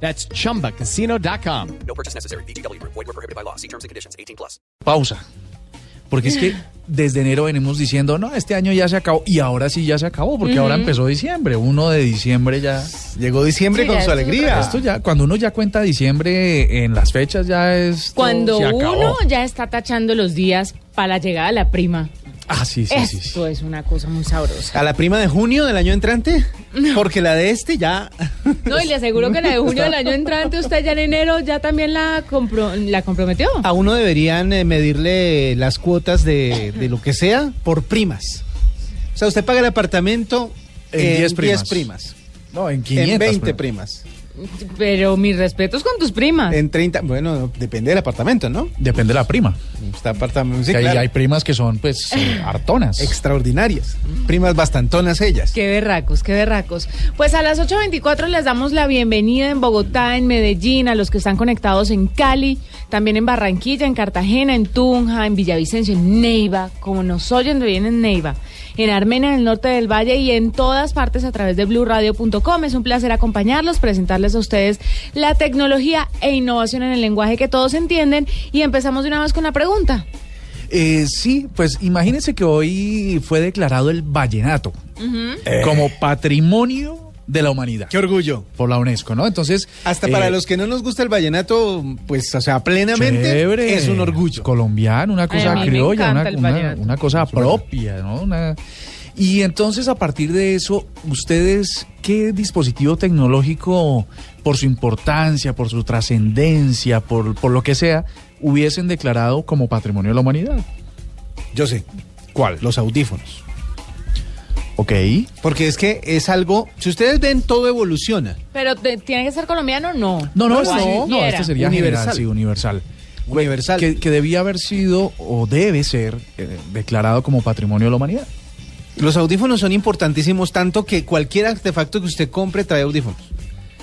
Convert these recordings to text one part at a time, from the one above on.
That's chumbacasino.com. No purchase necessary. BGW. Void were prohibited by law. See terms and conditions. 18 plus. pausa. Porque es que desde enero venimos diciendo, no, este año ya se acabó. Y ahora sí ya se acabó, porque ahora empezó diciembre. Uno de diciembre ya. Llegó diciembre Sí, con su es alegría. Esto ya, cuando uno ya cuenta diciembre en las fechas, ya es. Cuando se acabó. uno ya está tachando los días para la llegada de la prima. Ah, sí, sí, sí. sí. Esto es una cosa muy sabrosa. ¿A la prima de junio del año entrante? Porque la de este ya... No, y le aseguro que la de junio del año entrante, usted ya en enero ya también la, compro- la comprometió. A uno deberían eh, medirle las cuotas de, de lo que sea por primas. O sea, usted paga el apartamento En en 10 primas. 10 primas. No, en 500. En 20 pero- primas. Pero mis respetos con tus primas. En 30... Bueno, depende del apartamento, ¿no? Depende de la prima. Está apartamento... Sí, que ahí claro. hay primas que son, pues, eh, hartonas. Extraordinarias. Primas bastantonas ellas. Qué berracos, qué berracos. Pues a las 8.24 les damos la bienvenida en Bogotá, en Medellín, a los que están conectados en Cali, también en Barranquilla, en Cartagena, en Tunja, en Villavicencio, en Neiva, como nos oyen de bien en Neiva, en Armenia, en el norte del Valle y en todas partes a través de blurradio.com. Es un placer acompañarlos, presentarles a ustedes la tecnología e innovación en el lenguaje que todos entienden y empezamos de una vez con la pregunta. Eh, sí, pues imagínense que hoy fue declarado el vallenato como patrimonio de la humanidad Qué orgullo. por la UNESCO, ¿no? Entonces. Hasta eh, para los que no nos gusta el vallenato, pues, o sea, plenamente chévere, es un orgullo. Colombiano, una cosa criolla, una, una- cosa propia, ¿no? Una- y entonces, a partir de eso, ¿ustedes qué dispositivo tecnológico, por su importancia, por su trascendencia, por, por lo que sea, hubiesen declarado como patrimonio de la humanidad? Yo sé. ¿Cuál? Los audífonos. Ok. Porque es que es algo, si ustedes ven, todo evoluciona. Pero te- tiene que ser colombiano, no. No, no, este, no, cualquiera. este sería Universal. universal. sí, universal. Universal. Que, que debía haber sido o debe ser eh, declarado como patrimonio de la humanidad. Los audífonos son importantísimos, tanto que cualquier artefacto que usted compre trae audífonos.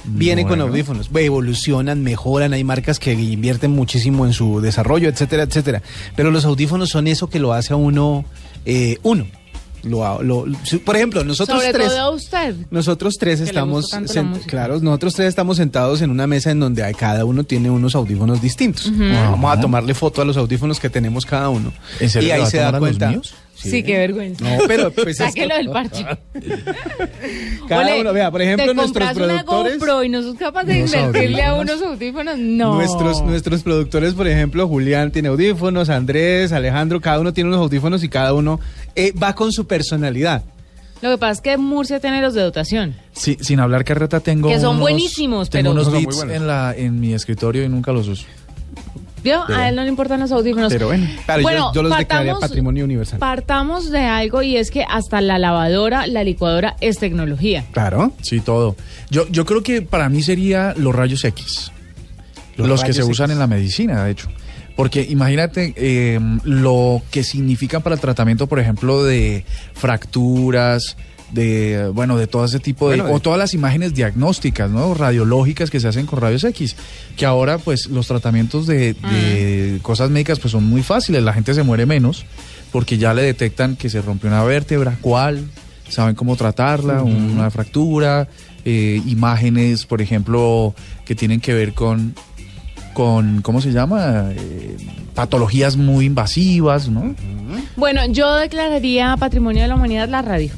Viene con audífonos, evolucionan, mejoran, hay marcas que invierten muchísimo en su desarrollo, etcétera, etcétera. Pero los audífonos son eso que lo hace a uno eh, uno. Lo, por ejemplo, nosotros Sobre tres. todo a usted. Nosotros tres estamos, claro, nosotros tres estamos sentados en una mesa en donde hay- cada uno tiene unos audífonos distintos. Vamos a tomarle foto a los audífonos que tenemos cada uno. ¿En serio y ahí se da tomar a los cuenta. míos? Sí, qué vergüenza. No, pero pues Sáquelo del parche. Cada Ole, uno, vea, por ejemplo, te nuestros compras una productores. GoPro y no sos capaz de Unos invertirle a unos audífonos, no. Nuestros, nuestros productores, por ejemplo, Julián tiene audífonos, Andrés, Alejandro, cada uno tiene unos audífonos y cada uno eh, va con su personalidad. Lo que pasa es que Murcia tiene los de dotación. Sí, sin hablar carreta tengo Que son unos- buenísimos, tengo pero- unos beats en la en mi escritorio y nunca los uso. ¿Vio? A él no le importan los audífonos. Pero bueno. Claro, yo- Bueno, yo, los declararía partamos- patrimonio universal. Partamos de algo y es que hasta la lavadora, la licuadora es tecnología. Claro. Sí, todo. Yo yo creo que para mí sería los rayos X. Los, Los que rayos se usan X. en la medicina, de hecho. Porque imagínate eh, lo que significan para el tratamiento, por ejemplo, de fracturas, de bueno, de todo ese tipo de Bueno, o todas las imágenes diagnósticas, ¿no? Radiológicas que se hacen con rayos X, que ahora pues los tratamientos de, de cosas médicas pues son muy fáciles, la gente se muere menos porque ya le detectan que se rompió una vértebra, cuál, saben cómo tratarla, una fractura, eh, imágenes, por ejemplo, que tienen que ver con con, ¿cómo se llama? Eh, patologías muy invasivas, ¿no? Bueno, yo declararía patrimonio de la humanidad la radio.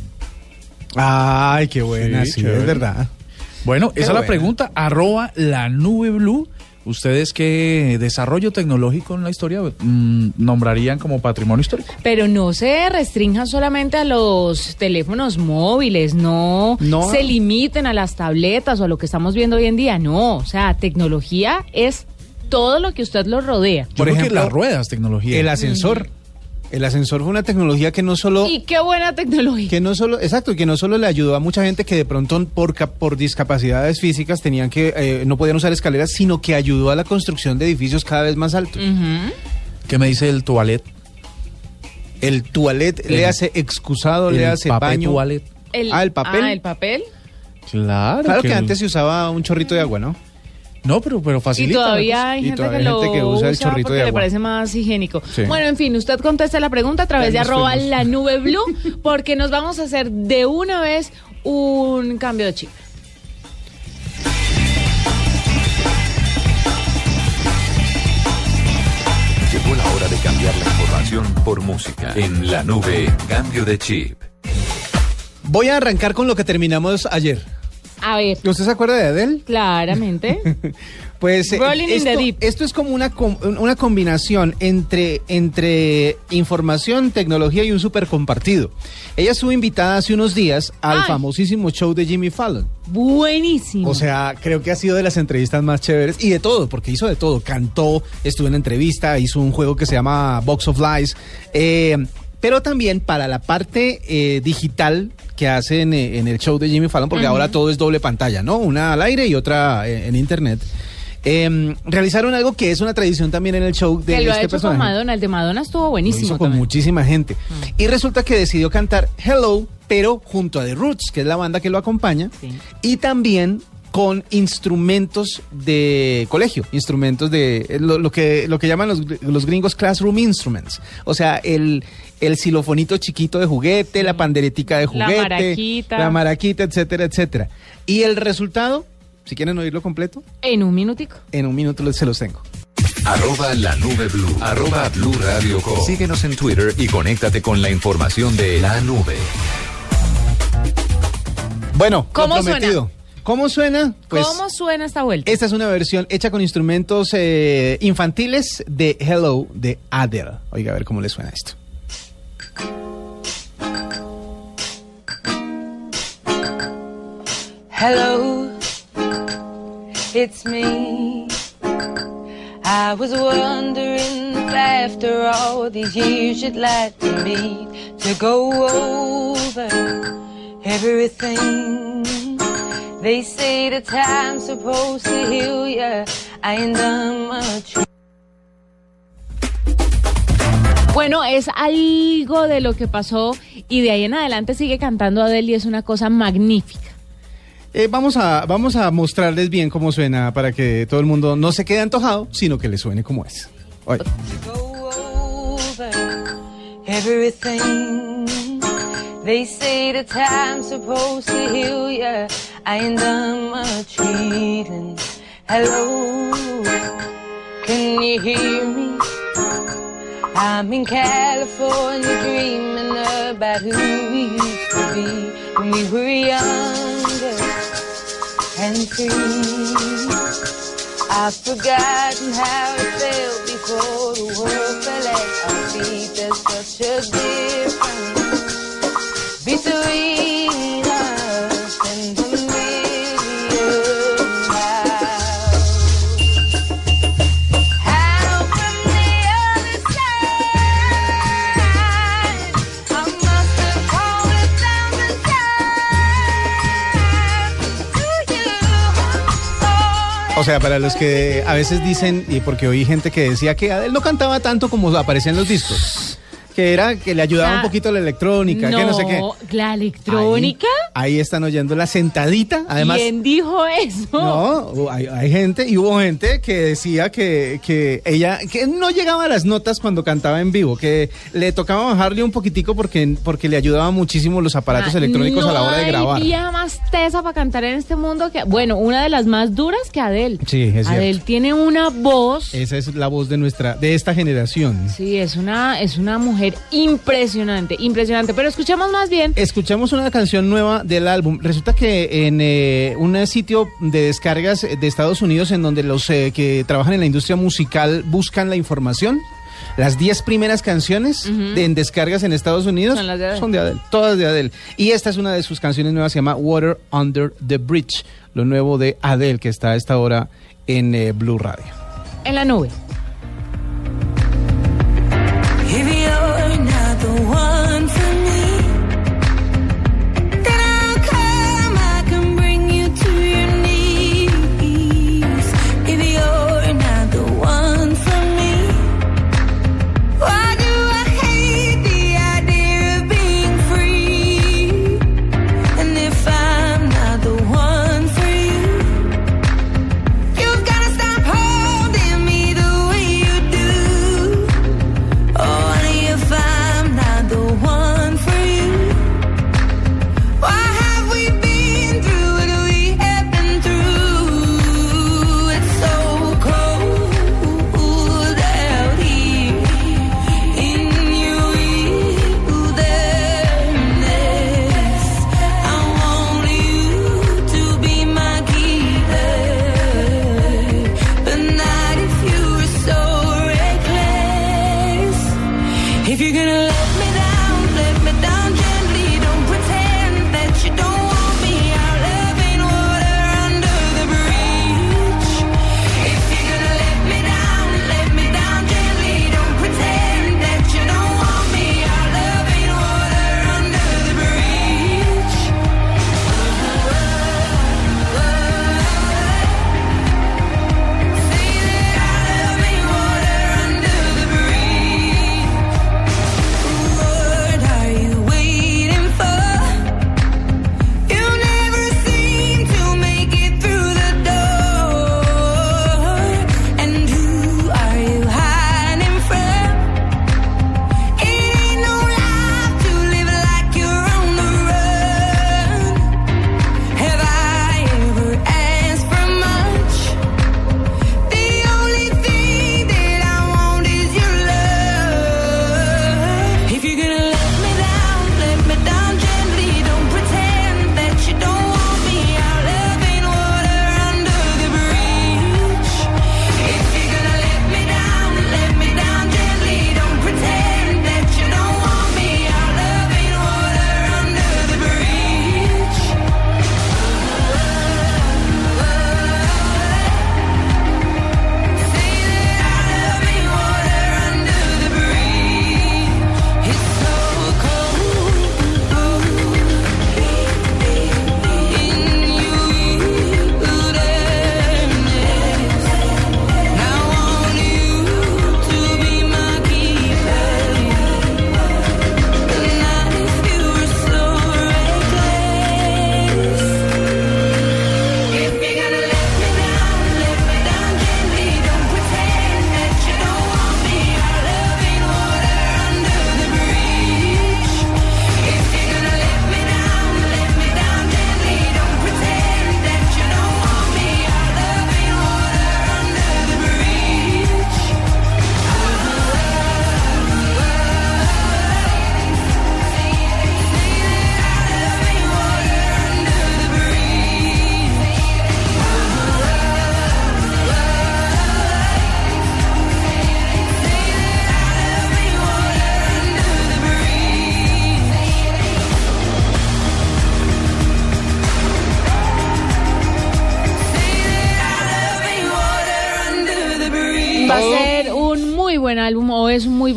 Ay, qué buena, Sí, es verdad. Bueno, Qué esa es la pregunta. Arroba la nube blue. ¿Ustedes qué desarrollo tecnológico en la historia mm, nombrarían como patrimonio histórico? Pero no se restrinjan solamente a los teléfonos móviles, no, No. se limiten a las tabletas o a lo que estamos viendo hoy en día, no, o sea, tecnología es todo lo que usted lo rodea. Yo Por creo que ejemplo, las ruedas, tecnología. El ascensor. El ascensor fue una tecnología que no solo... Y qué buena tecnología. Que no solo, exacto, que no solo le ayudó a mucha gente que de pronto por, por discapacidades físicas tenían que, eh, no podían usar escaleras, sino que ayudó a la construcción de edificios cada vez más altos. ¿Qué me dice el toilet? El toilet le El- hace excusado, le el hace papel baño. toilet. Ah, el papel. Ah, el papel. Claro. Claro que el- antes se usaba un chorrito de agua, ¿no? No, pero, pero Y facilita. la todavía hay Y gente todavía que hay lo gente que usa el chorrito porque de le agua. parece más higiénico. Sí. Bueno, en fin, usted contesta la pregunta a través Ya de arroba fuimos. la nube blue, porque nos vamos a hacer de una vez un cambio de chip. Llegó la hora de cambiar la información por música. En la nube, cambio de chip. Voy a arrancar con lo que terminamos ayer. A ver, ¿Usted se acuerda de Adele? claramente. Pues eh, Rolling in esto, the deep. esto es como una, com- una combinación entre, entre información, tecnología y un super compartido. Ella estuvo invitada hace unos días al Ay. famosísimo show de Jimmy Fallon. Buenísimo. O sea, creo que ha sido de las entrevistas más chéveres y de todo, porque hizo de todo. Cantó, estuvo en entrevista, hizo un juego que se llama Box of Lies. eh, pero también para la parte eh, digital que hacen eh, en el show de Jimmy Fallon, porque ahora todo es doble pantalla, ¿no? Una al aire y otra eh, en internet. eh, realizaron algo que es una tradición también en el show de que lo ha este hecho personaje. con Madonna. El de Madonna estuvo Lo buenísimo. hizo con también. muchísima gente. Y resulta que decidió cantar Hello, pero junto a The Roots, que es la banda que lo acompaña, Sí. y también con instrumentos de colegio, instrumentos de eh, lo, lo que lo que llaman los, los gringos classroom instruments, o sea, el el xilofonito chiquito de juguete, la panderetica de La juguete, maraquita. la maraquita, etcétera, etcétera. Y el resultado, si quieren oírlo completo, En un minutico. en un minuto se los tengo. Arroba la nube blue. Arroba blue radio com. Síguenos en Twitter y conéctate con la información de la nube. Bueno, ¿Cómo lo prometido. ¿Cómo suena? Pues, ¿Cómo suena esta vuelta? Esta es una versión hecha con instrumentos eh, infantiles de Hello de Adele. Oiga, a ver cómo le suena esto. Hello, it's me. I was wondering if after all these years you'd like to meet to go over everything. They say the time's supposed to heal ya. I ain't done much. Bueno, es algo de lo que pasó y de ahí en adelante sigue cantando Adele y es una cosa magnífica. Eh, vamos, a, vamos a mostrarles bien cómo suena para que todo el mundo no se quede antojado, sino que le suene como es. Oye. They say the time's supposed to heal ya. I ain't done much healing. Hello, can you hear me? I'm in California dreaming about who we used to be when we were younger and free. I've forgotten how it felt before the world fell at our feet. There's such a difference sea, para los que a veces dicen, y porque oí gente que decía que Adele no cantaba tanto como aparecía en los discos, que era que le ayudaba un poquito la electrónica, que no sé qué. ¿La electrónica? Ahí, están oyendo la sentadita, además. ¿Quién dijo eso? No, hay, hay gente y hubo gente que decía que, que ella que no llegaba a las notas cuando cantaba en vivo, que le tocaba bajarle un poquitico porque, porque le ayudaban muchísimo los aparatos Ah, electrónicos a la hora de grabar. No había más tesa para cantar en este mundo que, bueno, una de las más duras que Adele. Sí, es cierto. Adele tiene una voz. Esa es la voz de nuestra, de esta generación. Sí, es una, es una mujer impresionante, impresionante. Pero escuchemos más bien. Escuchamos una canción nueva del álbum. Resulta que en eh, un sitio de descargas de Estados Unidos en donde los eh, que trabajan en la industria musical buscan la información, las 10 primeras canciones de, en descargas en Estados Unidos Son las de Adele. son de Adele, todas de Adele. Y esta es una de sus canciones nuevas, se llama Water Under the Bridge, lo nuevo de Adele que está a esta hora en eh, Blue Radio. En la nube.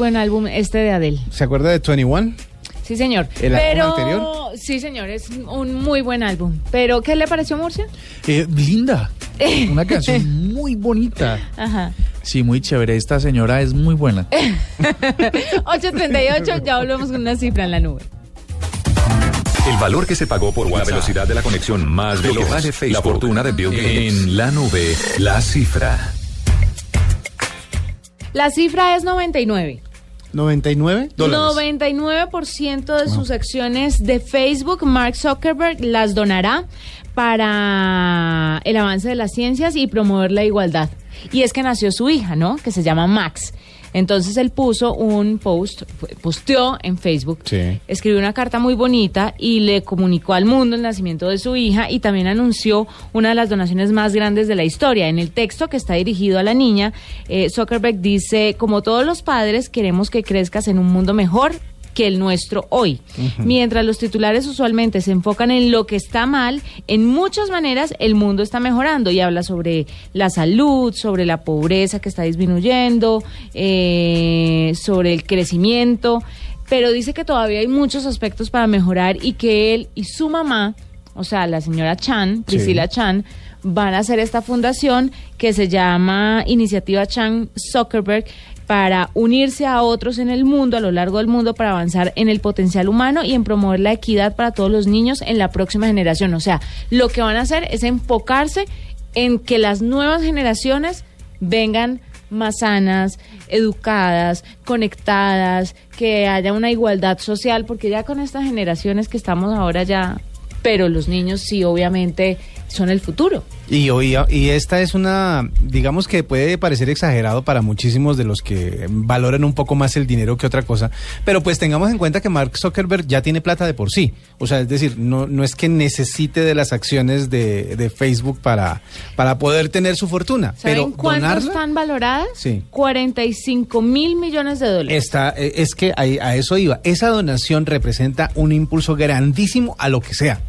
Buen álbum este de Adele. ¿Se acuerda de 21? Sí, señor. ¿El álbum anterior? sí, señor, es un muy buen álbum. Pero, ¿qué le pareció, Murcia? Eh, linda. Una canción muy bonita. Ajá. Sí, muy chévere. Esta señora es muy buena. 838, ya volvemos con una cifra en la nube. El valor que se pagó por la velocidad de la conexión más veloz. vale Facebook. La fortuna de Bill Gates. En la nube, la cifra. La cifra es 99. 99 dólares. 99% de sus acciones de Facebook, Mark Zuckerberg las donará para el avance de las ciencias y promover la igualdad. Y es que nació su hija, ¿no? Que se llama Max. Entonces él puso un post, posteó en Facebook, Sí. escribió una carta muy bonita y le comunicó al mundo el nacimiento de su hija y también anunció una de las donaciones más grandes de la historia. En el texto que está dirigido a la niña, eh, Zuckerberg dice, como todos los padres, queremos que crezcas en un mundo mejor que el nuestro hoy. Mientras los titulares usualmente se enfocan en lo que está mal, en muchas maneras el mundo está mejorando y habla sobre la salud, sobre la pobreza que está disminuyendo, eh, sobre el crecimiento, pero dice que todavía hay muchos aspectos para mejorar y que él y su mamá, o sea, la señora Chan, Priscila Chan, van a hacer esta fundación que se llama Iniciativa Chan Zuckerberg para unirse a otros en el mundo, a lo largo del mundo, para avanzar en el potencial humano y en promover la equidad para todos los niños en la próxima generación. O sea, lo que van a hacer es enfocarse en que las nuevas generaciones vengan más sanas, educadas, conectadas, que haya una igualdad social, porque ya con estas generaciones que estamos ahora ya, pero los niños sí, obviamente, son el futuro. Y, hoy, y esta es una, digamos que puede parecer exagerado para muchísimos de los que valoran un poco más el dinero que otra cosa, pero pues tengamos en cuenta que Mark Zuckerberg ya tiene plata de por sí. O sea, es decir, no, no es que necesite de las acciones de, de Facebook para, para poder tener su fortuna. ¿Saben pero cuánto donarla están valoradas? Sí. 45 mil millones de dólares. está, eh, es que ahí- a eso iba. Esa donación representa un impulso grandísimo a lo que sea.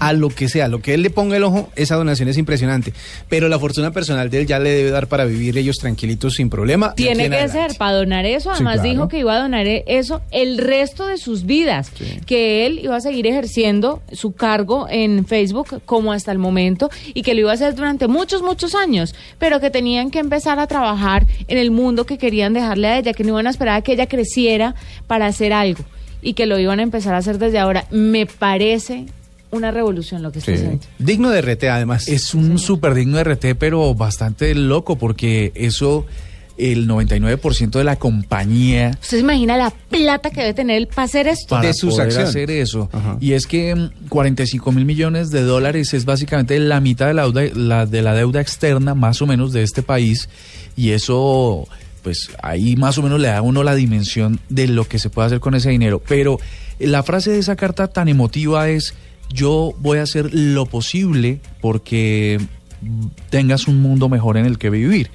A lo que sea, lo que él le ponga el ojo, esa donación es impresionante. Pero la fortuna personal de él ya le debe dar para vivir ellos tranquilitos sin problema. Tiene en que adelante. ser para donar eso. Sí, Además claro. dijo que iba a donar eso el resto de sus vidas. Que él iba a seguir ejerciendo su cargo en Facebook como hasta el momento y que lo iba a hacer durante muchos, muchos años. Pero que tenían que empezar a trabajar en el mundo que querían dejarle a ella, que no iban a esperar a que ella creciera para hacer algo y que lo iban a empezar a hacer desde ahora. Me parece una revolución lo que está Sí. haciendo. Digno de RT, además. Es un súper digno RT, pero bastante loco porque eso, el 99% de la compañía ¿Usted se imagina la plata que debe tener él para hacer esto? para De sus poder acciones. hacer eso. Ajá. Y es que mm, 45 mil millones de dólares es básicamente la mitad de la, deuda, la- de la deuda externa más o menos de este país y eso pues ahí más o menos le da a uno la dimensión de lo que se puede hacer con ese dinero. Pero la frase de esa carta tan emotiva es yo voy a hacer lo posible porque tengas un mundo mejor en el que vivir.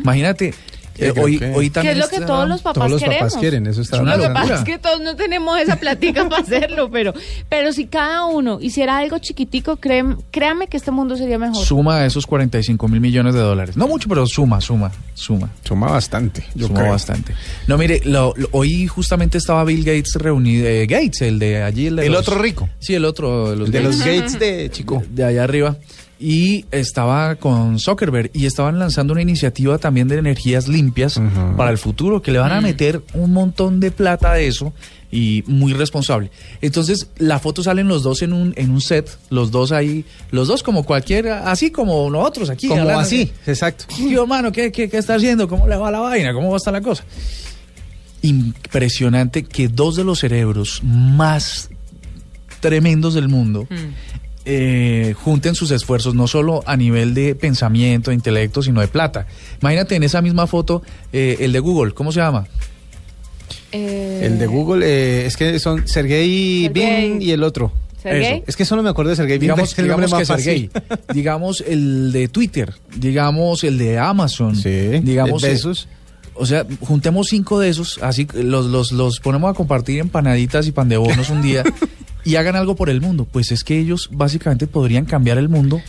Imagínate, eh, hoy, que- hoy Que también es lo que está- todos los papás Todos los queremos. papás quieren, eso está Es una Lo que pasa es que todos no tenemos esa platica para hacerlo, pero, pero si cada uno hiciera algo chiquitico, créeme, créame que este mundo sería mejor. suma esos 45 mil millones de dólares. No mucho, pero suma, suma, suma. Suma bastante, yo suma creo. bastante. No, mire, lo- lo- hoy justamente estaba Bill Gates reunido, eh, Gates, el de allí. El, de El los- otro rico. Sí, el otro de los, El de los Gates, Gates de Chico. de allá arriba. Y estaba con Zuckerberg y estaban lanzando una iniciativa también de energías limpias para el futuro, que le van a meter un montón de plata de eso y muy responsable. Entonces, la foto salen los dos en un, en un set, los dos ahí, los dos como cualquiera, así como nosotros aquí. Como hablando. así, exacto. Tío, hermano, ¿qué, qué, qué está haciendo? ¿Cómo le va la vaina? ¿Cómo va a estar la cosa? Impresionante que dos de los cerebros más tremendos del mundo eh, junten sus esfuerzos, no solo a nivel de pensamiento, de intelecto, sino de plata. Imagínate en esa misma foto eh, el de Google, ¿cómo se llama? Eh, El de Google, eh, es que son Sergey Sergey. Brin y el otro. ¿Sergey? Eso. Es que solo me acuerdo de Sergey. Digamos, nombre digamos que más Sergey, digamos el de Twitter, digamos el de Amazon, Sí, digamos el eh. O sea, juntemos cinco de esos, así los, los, los ponemos a compartir empanaditas y pan de bonos un día y hagan algo por el mundo. Pues es que ellos básicamente podrían cambiar el mundo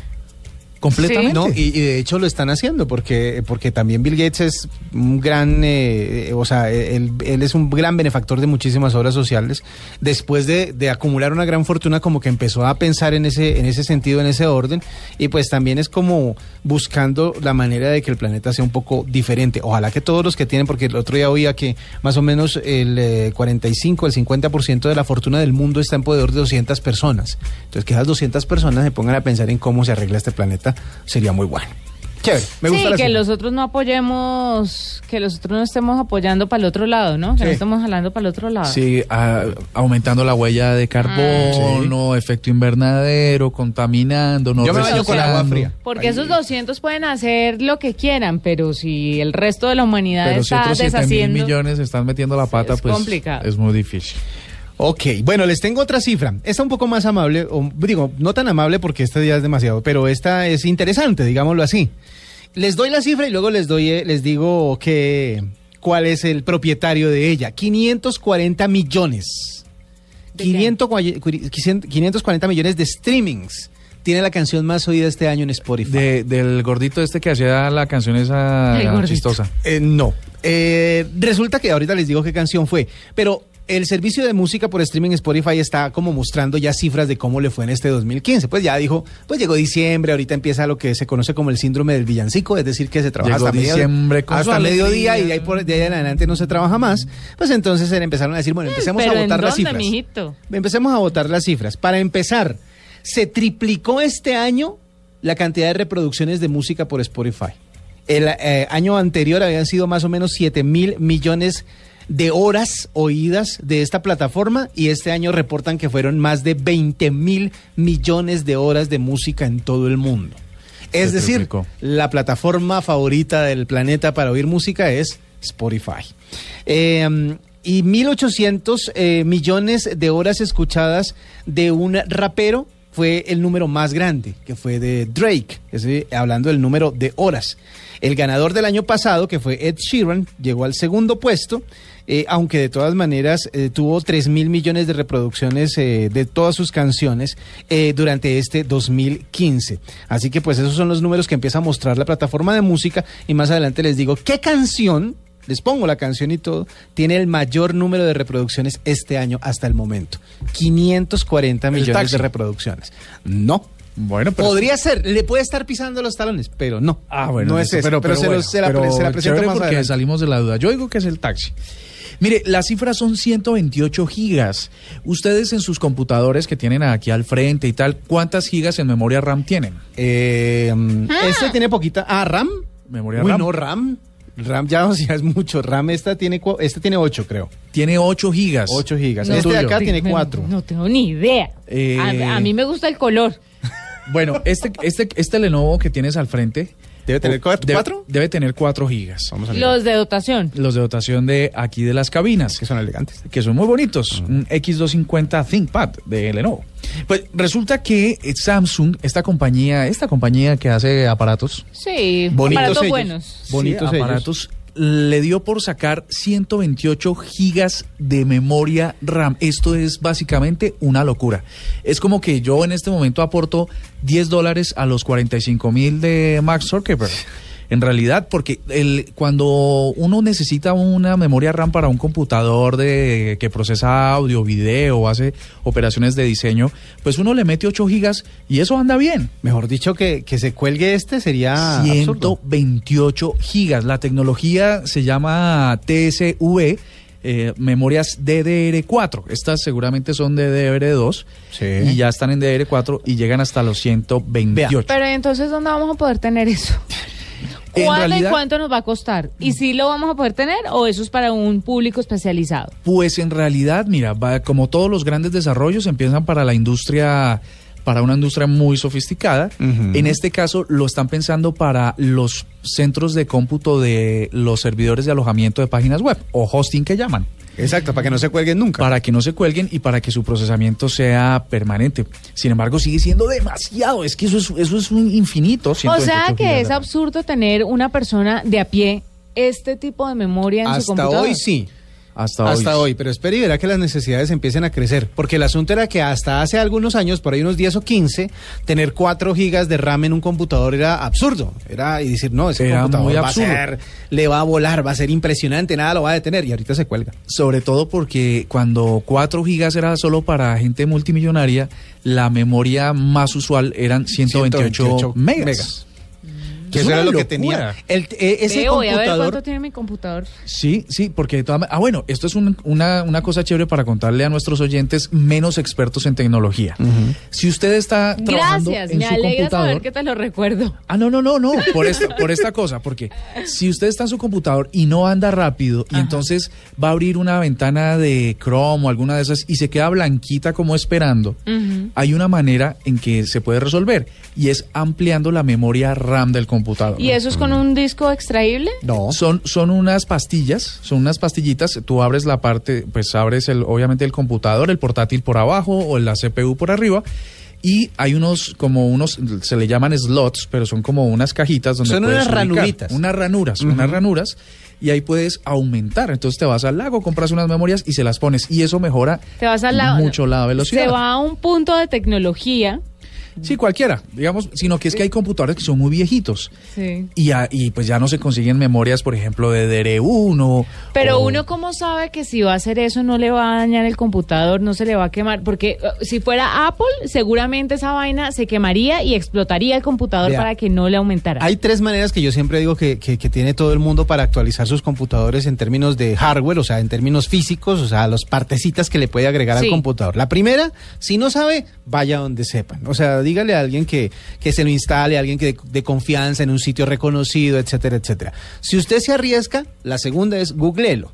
completamente. No, y, y de hecho lo están haciendo porque, porque también Bill Gates es un gran, eh, eh, o sea, él, él es un gran benefactor de muchísimas obras sociales. Después de, de acumular una gran fortuna, como que empezó a pensar en ese, en ese sentido, en ese orden, y pues también es como buscando la manera de que el planeta sea un poco diferente. Ojalá que todos los que tienen, porque el otro día oía que más o menos el eh, 45, el 50% de la fortuna del mundo está en poder de 200 personas. Entonces, que esas 200 personas se pongan a pensar en cómo se arregla este planeta sería muy bueno. Chévere, me gusta sí, la que cifra. los otros no apoyemos, que los otros no estemos apoyando para el otro lado, ¿no? Que Sí. no estemos jalando para el otro lado. Sí, a- aumentando la huella de carbono, efecto invernadero, contaminando, no Yo me baño con agua fría. Porque esos 200 pueden hacer lo que quieran, pero si el resto de la humanidad Pero si está otros 7 mil deshaciendo... millones están metiendo la pata, es pues complicado. es muy difícil. Ok, bueno, les tengo otra cifra. Esta un poco más amable, o digo, no tan amable porque este día es demasiado, pero esta es interesante, digámoslo así. Les doy la cifra y luego les doy, eh, les digo que cuál es el propietario de ella. 540 millones. ¿De qué? 500 cua- curi- 540 millones de streamings. Tiene la canción más oída este año en Spotify. De- del gordito este que hacía la canción esa chistosa. Eh, no. Eh, resulta que ahorita les digo qué canción fue, pero el servicio de música por streaming Spotify está como mostrando ya cifras de cómo le fue en este 2015. Pues ya dijo, pues llegó diciembre, ahorita empieza lo que se conoce como el síndrome del villancico, es decir, que se trabaja Llegó hasta, diciembre hasta mediodía y de ahí, por, de ahí en adelante no se trabaja más. Pues entonces empezaron a decir, bueno, empecemos pero a ¿en votar las cifras. mijito? Empecemos a votar las cifras. Para empezar, se triplicó este año la cantidad de reproducciones de música por Spotify. El eh, año anterior habían sido más o menos 7 mil millones de horas oídas de esta plataforma y este año reportan que fueron más de 20 mil millones de horas de música en todo el mundo. Es Se decir, triplicó. la plataforma favorita del planeta para oír música es Spotify. Eh, y 1.800 eh, millones de horas escuchadas de un rapero fue el número más grande, que fue de Drake, ese, hablando del número de horas. El ganador del año pasado, que fue Ed Sheeran, llegó al segundo puesto, eh, aunque de todas maneras eh, tuvo 3 mil millones de reproducciones eh, de todas sus canciones durante este 2015. Así que pues esos son los números que empieza a mostrar la plataforma de música y más adelante les digo qué canción, les pongo la canción y todo, tiene el mayor número de reproducciones este año hasta el momento. 540 millones de reproducciones. No. Bueno, pero Podría ser, le puede estar pisando los talones, pero no. Ah, bueno, no es eso, pero, se, bueno, los- se la, pero pre- se la presento más porque adelante. salimos de la duda. Yo digo que es el taxi. Mire, las cifras son 128 gigas. Ustedes en sus computadores que tienen aquí al frente y tal, ¿cuántas gigas en memoria RAM tienen? Eh, Este tiene poquita. Ah, RAM. Memoria Uy, RAM. no, RAM. RAM ya, o sea, es mucho. RAM esta tiene, cu- este tiene 8, creo. Tiene 8 gigas. 8 gigas. No. este de acá tiene No, 4. No tengo ni idea. Eh, A, a mí me gusta el color. Bueno, este, este, este Lenovo que tienes al frente. ¿Debe tener cuatro- debe- cuatro? Debe tener 4 gigas. Vamos a. Los de dotación. Los de dotación de aquí de las cabinas. Que son elegantes. que son muy bonitos, un X250 ThinkPad de Lenovo. Pues resulta que eh, Samsung, esta compañía, esta compañía que hace aparatos, Sí, Bonitos aparatos ellos. buenos. Bonitos sí, ellos. Le dio por sacar 128 gigas de memoria RAM. Esto es básicamente una locura. Es como que yo en este momento aporto 10 dólares a los 45 mil de Max Zuckerberg. En realidad, porque el, cuando uno necesita una memoria RAM para un computador de, que procesa audio, video, hace operaciones de diseño, pues uno le mete 8 gigas y eso anda bien. Mejor dicho, que, que se cuelgue este sería. absurdo. 128 gigas. La tecnología se llama TSV, eh, memorias DDR4. Estas seguramente son DDR2 Sí. y ya están en DDR4 y llegan hasta los 128. Pero entonces, ¿dónde vamos a poder tener eso? ¿Cuándo realidad- y cuánto nos va a costar? ¿Y si lo vamos a poder tener o eso es para un público especializado? Pues en realidad, mira, va- como todos los grandes desarrollos empiezan para la industria, para una industria muy sofisticada. En este caso lo están pensando para los centros de cómputo de los servidores de alojamiento de páginas web o hosting que llaman. Exacto, para que no se cuelguen nunca. para que no se cuelguen y para que su procesamiento sea permanente. Sin embargo, sigue siendo demasiado. Es que eso es, eso es un infinito. O 128 sea que es absurdo tener una persona de a pie este tipo de memoria en su Hasta computador. hoy sí. Hasta, Hasta hoy, pero espere y verá que las necesidades empiecen a crecer, porque el asunto era que hasta hace algunos años, por ahí unos 10 o 15, tener 4 gigas de RAM en un computador era absurdo, era y decir, no, ese Era computador muy va a ser, le va a volar, va a ser impresionante, nada lo va a detener y ahorita se cuelga. Sobre todo porque cuando 4 gigas era solo para gente multimillonaria, la memoria más usual eran 128, 128 megas. megas. Que Es eso era lo que tenía. El, eh, ese Ve, voy a ver computador cuánto tiene mi computador. Sí, sí, porque de todas ma- Ah, bueno, esto es un- una, una cosa chévere para contarle a nuestros oyentes menos expertos en tecnología. Si usted está trabajando Gracias, en me su alegra computador... saber que te lo recuerdo. Ah, no, no, no, no, por esta, por esta cosa, porque si usted está en su computador y no anda rápido y entonces va a abrir una ventana de Chrome o alguna de esas y se queda blanquita como esperando, hay una manera en que se puede resolver y es ampliando la memoria RAM del computador. ¿Y eso es con un disco extraíble? no. Son, son unas pastillas, son unas pastillitas. Tú abres la parte, pues abres el, obviamente el computador, el portátil por abajo o la CPU por arriba. Y hay unos, como unos, se le llaman slots, pero son como unas cajitas donde Son puedes unas ubicar ranuritas. Unas ranuras, unas ranuras. Y ahí puedes aumentar. Entonces te vas al lago, compras unas memorias y se las pones. Y eso mejora Te vas al mucho la velocidad. Se va a un punto de tecnología. Sí, cualquiera, digamos, sino que es que hay computadores que son muy viejitos. Sí. Y, ya- y pues ya no se consiguen memorias, por ejemplo, de DDR1. Pero o- uno cómo sabe que si va a hacer eso no le va a dañar el computador, no se le va a quemar, porque eh, si fuera Apple, seguramente esa vaina se quemaría y explotaría el computador Vea, para que no le aumentara. Hay tres maneras que yo siempre digo que, que- que tiene todo el mundo para actualizar sus computadores en términos de hardware, o sea, en términos físicos, o sea, las partecitas que le puede agregar Sí. al computador. La primera, si no sabe, vaya donde sepan. O sea, dígale a alguien que, que se lo instale, a alguien que de, confianza en un sitio reconocido, etcétera, etcétera. Si usted se arriesga, la segunda es googleelo.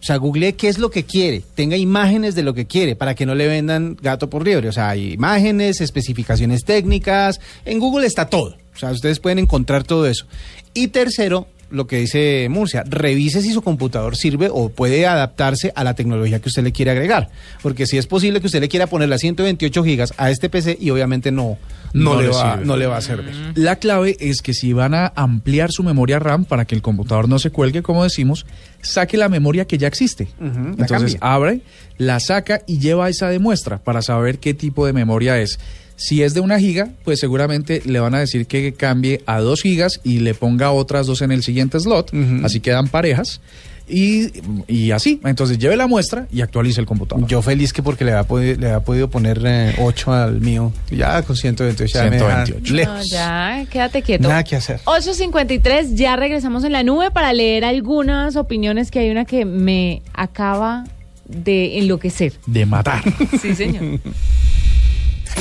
O sea, googlee qué es lo que quiere, tenga imágenes de lo que quiere para que no le vendan gato por liebre. O sea, hay imágenes, especificaciones técnicas. En Google está todo. O sea, ustedes pueden encontrar todo eso. Y tercero, lo que dice Murcia, revise si su computador sirve o puede adaptarse a la tecnología que usted le quiere agregar. Porque si es posible que usted le quiera poner las 128 gigas a este PC y obviamente no, no, No le, le va, no le va a servir. La clave es que si van a ampliar su memoria RAM para que el computador no se cuelgue, como decimos, saque la memoria que ya existe. Entonces abre, la saca y lleva esa de muestra para saber qué tipo de memoria es. Si es de una giga, pues seguramente le van a decir que cambie a dos gigas y le ponga otras dos en el siguiente slot, así quedan parejas. Y, y así, entonces lleve la muestra y actualice el computador. Yo feliz que porque le ha podido, le ha podido poner 8 al mío. Ya con 128. Ya me deja 128. lejos. No, ya, quédate quieto. Nada que hacer. 8.53, ya regresamos en la nube para leer algunas opiniones que hay una que me acaba de enloquecer. De matar. Sí, señor.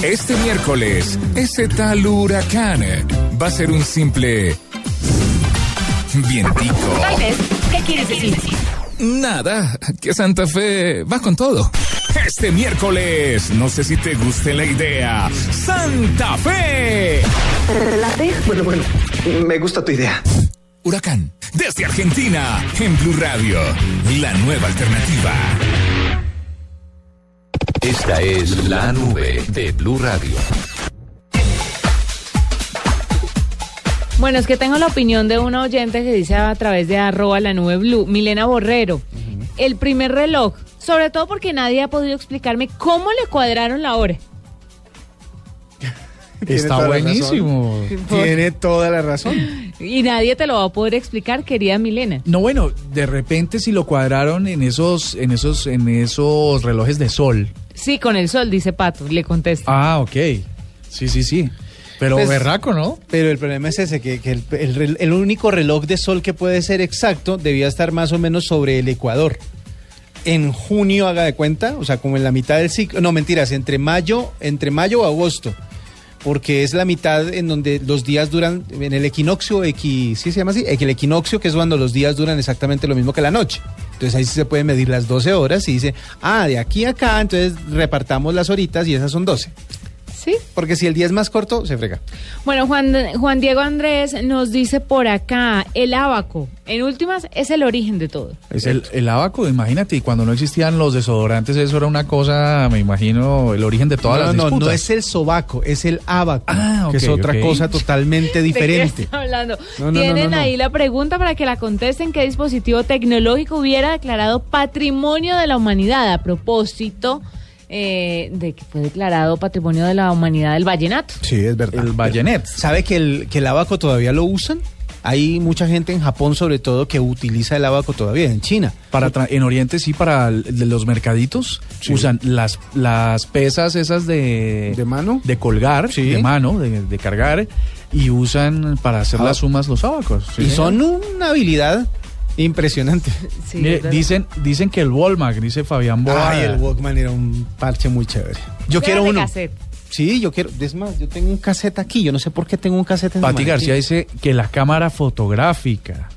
Este miércoles, ese tal huracán va a ser un simple vientico. ¿qué quieres decir? Nada, que Santa Fe va con todo. Este miércoles, no sé si te guste la idea, Santa Fe. Bueno, bueno, me gusta tu idea. Huracán, desde Argentina, en Blue Radio, la nueva alternativa. Esta es la nube de Blue Radio. Bueno, es que tengo la opinión de una oyente que dice a través de arroba la nube blue, Milena Borrero, el primer reloj, sobre todo porque nadie ha podido explicarme cómo le cuadraron la hora. Está buenísimo. Tiene toda la razón. Y nadie te lo va a poder explicar, querida Milena. No, bueno, de repente si lo cuadraron en esos, en esos, en esos relojes de sol. Sí, con el sol, dice Pato, le contesto. Ah, ok. Sí, sí, sí. Pero Pues- berraco, ¿no? Pero el problema es ese, que, que el, el único reloj de sol que puede ser exacto debía estar más o menos sobre el Ecuador. En junio, haga de cuenta, o sea, como en la mitad del ciclo. No, mentiras, entre mayo, entre mayo o agosto. Porque es la mitad en donde los días duran, en el equinoccio, equi, ¿sí se llama así? El equinoccio, que es cuando los días duran exactamente lo mismo que la noche. Entonces ahí sí se pueden medir las 12 horas y dice, ah, de aquí a acá, entonces repartamos las horitas y esas son 12. Sí. Porque si el día es más corto, se frega. Bueno, Juan, Juan Diego Andrés nos dice por acá, el abaco, en últimas, es el origen de todo. Es el, el abaco, imagínate, y cuando no existían los desodorantes, eso era una cosa, me imagino, el origen de todas no, las no, disputas. no es el sobaco, es el abaco, Ah, que es otra cosa totalmente ¿De qué diferente. hablando? No, no, no, Tienen no, no. ahí la pregunta para que la contesten. ¿Qué dispositivo tecnológico hubiera declarado patrimonio de la humanidad? A propósito eh, de que fue declarado patrimonio de la humanidad el vallenato. Sí, es verdad. El Bayonet. ¿Sabe que el, que el abaco todavía lo usan? Hay mucha gente en Japón, sobre todo, que utiliza el abaco todavía, en China. Para tra- en Oriente sí, para el- de los mercaditos Sí. usan las, las pesas esas de, ¿De mano? de colgar, Sí. de mano, de, de cargar, y usan para hacer Ah. las sumas los abacos. sí, y señor. son una habilidad impresionante. Sí, Mire, dicen, dicen que el Walmart, dice Fabián Boada. Ay, el Walkman era un parche muy chévere. Yo quiero uno. cassette. Sí, yo quiero. Es más, yo tengo un cassette aquí. Yo no sé por qué tengo un cassette en mi Pati. García dice que la cámara fotográfica.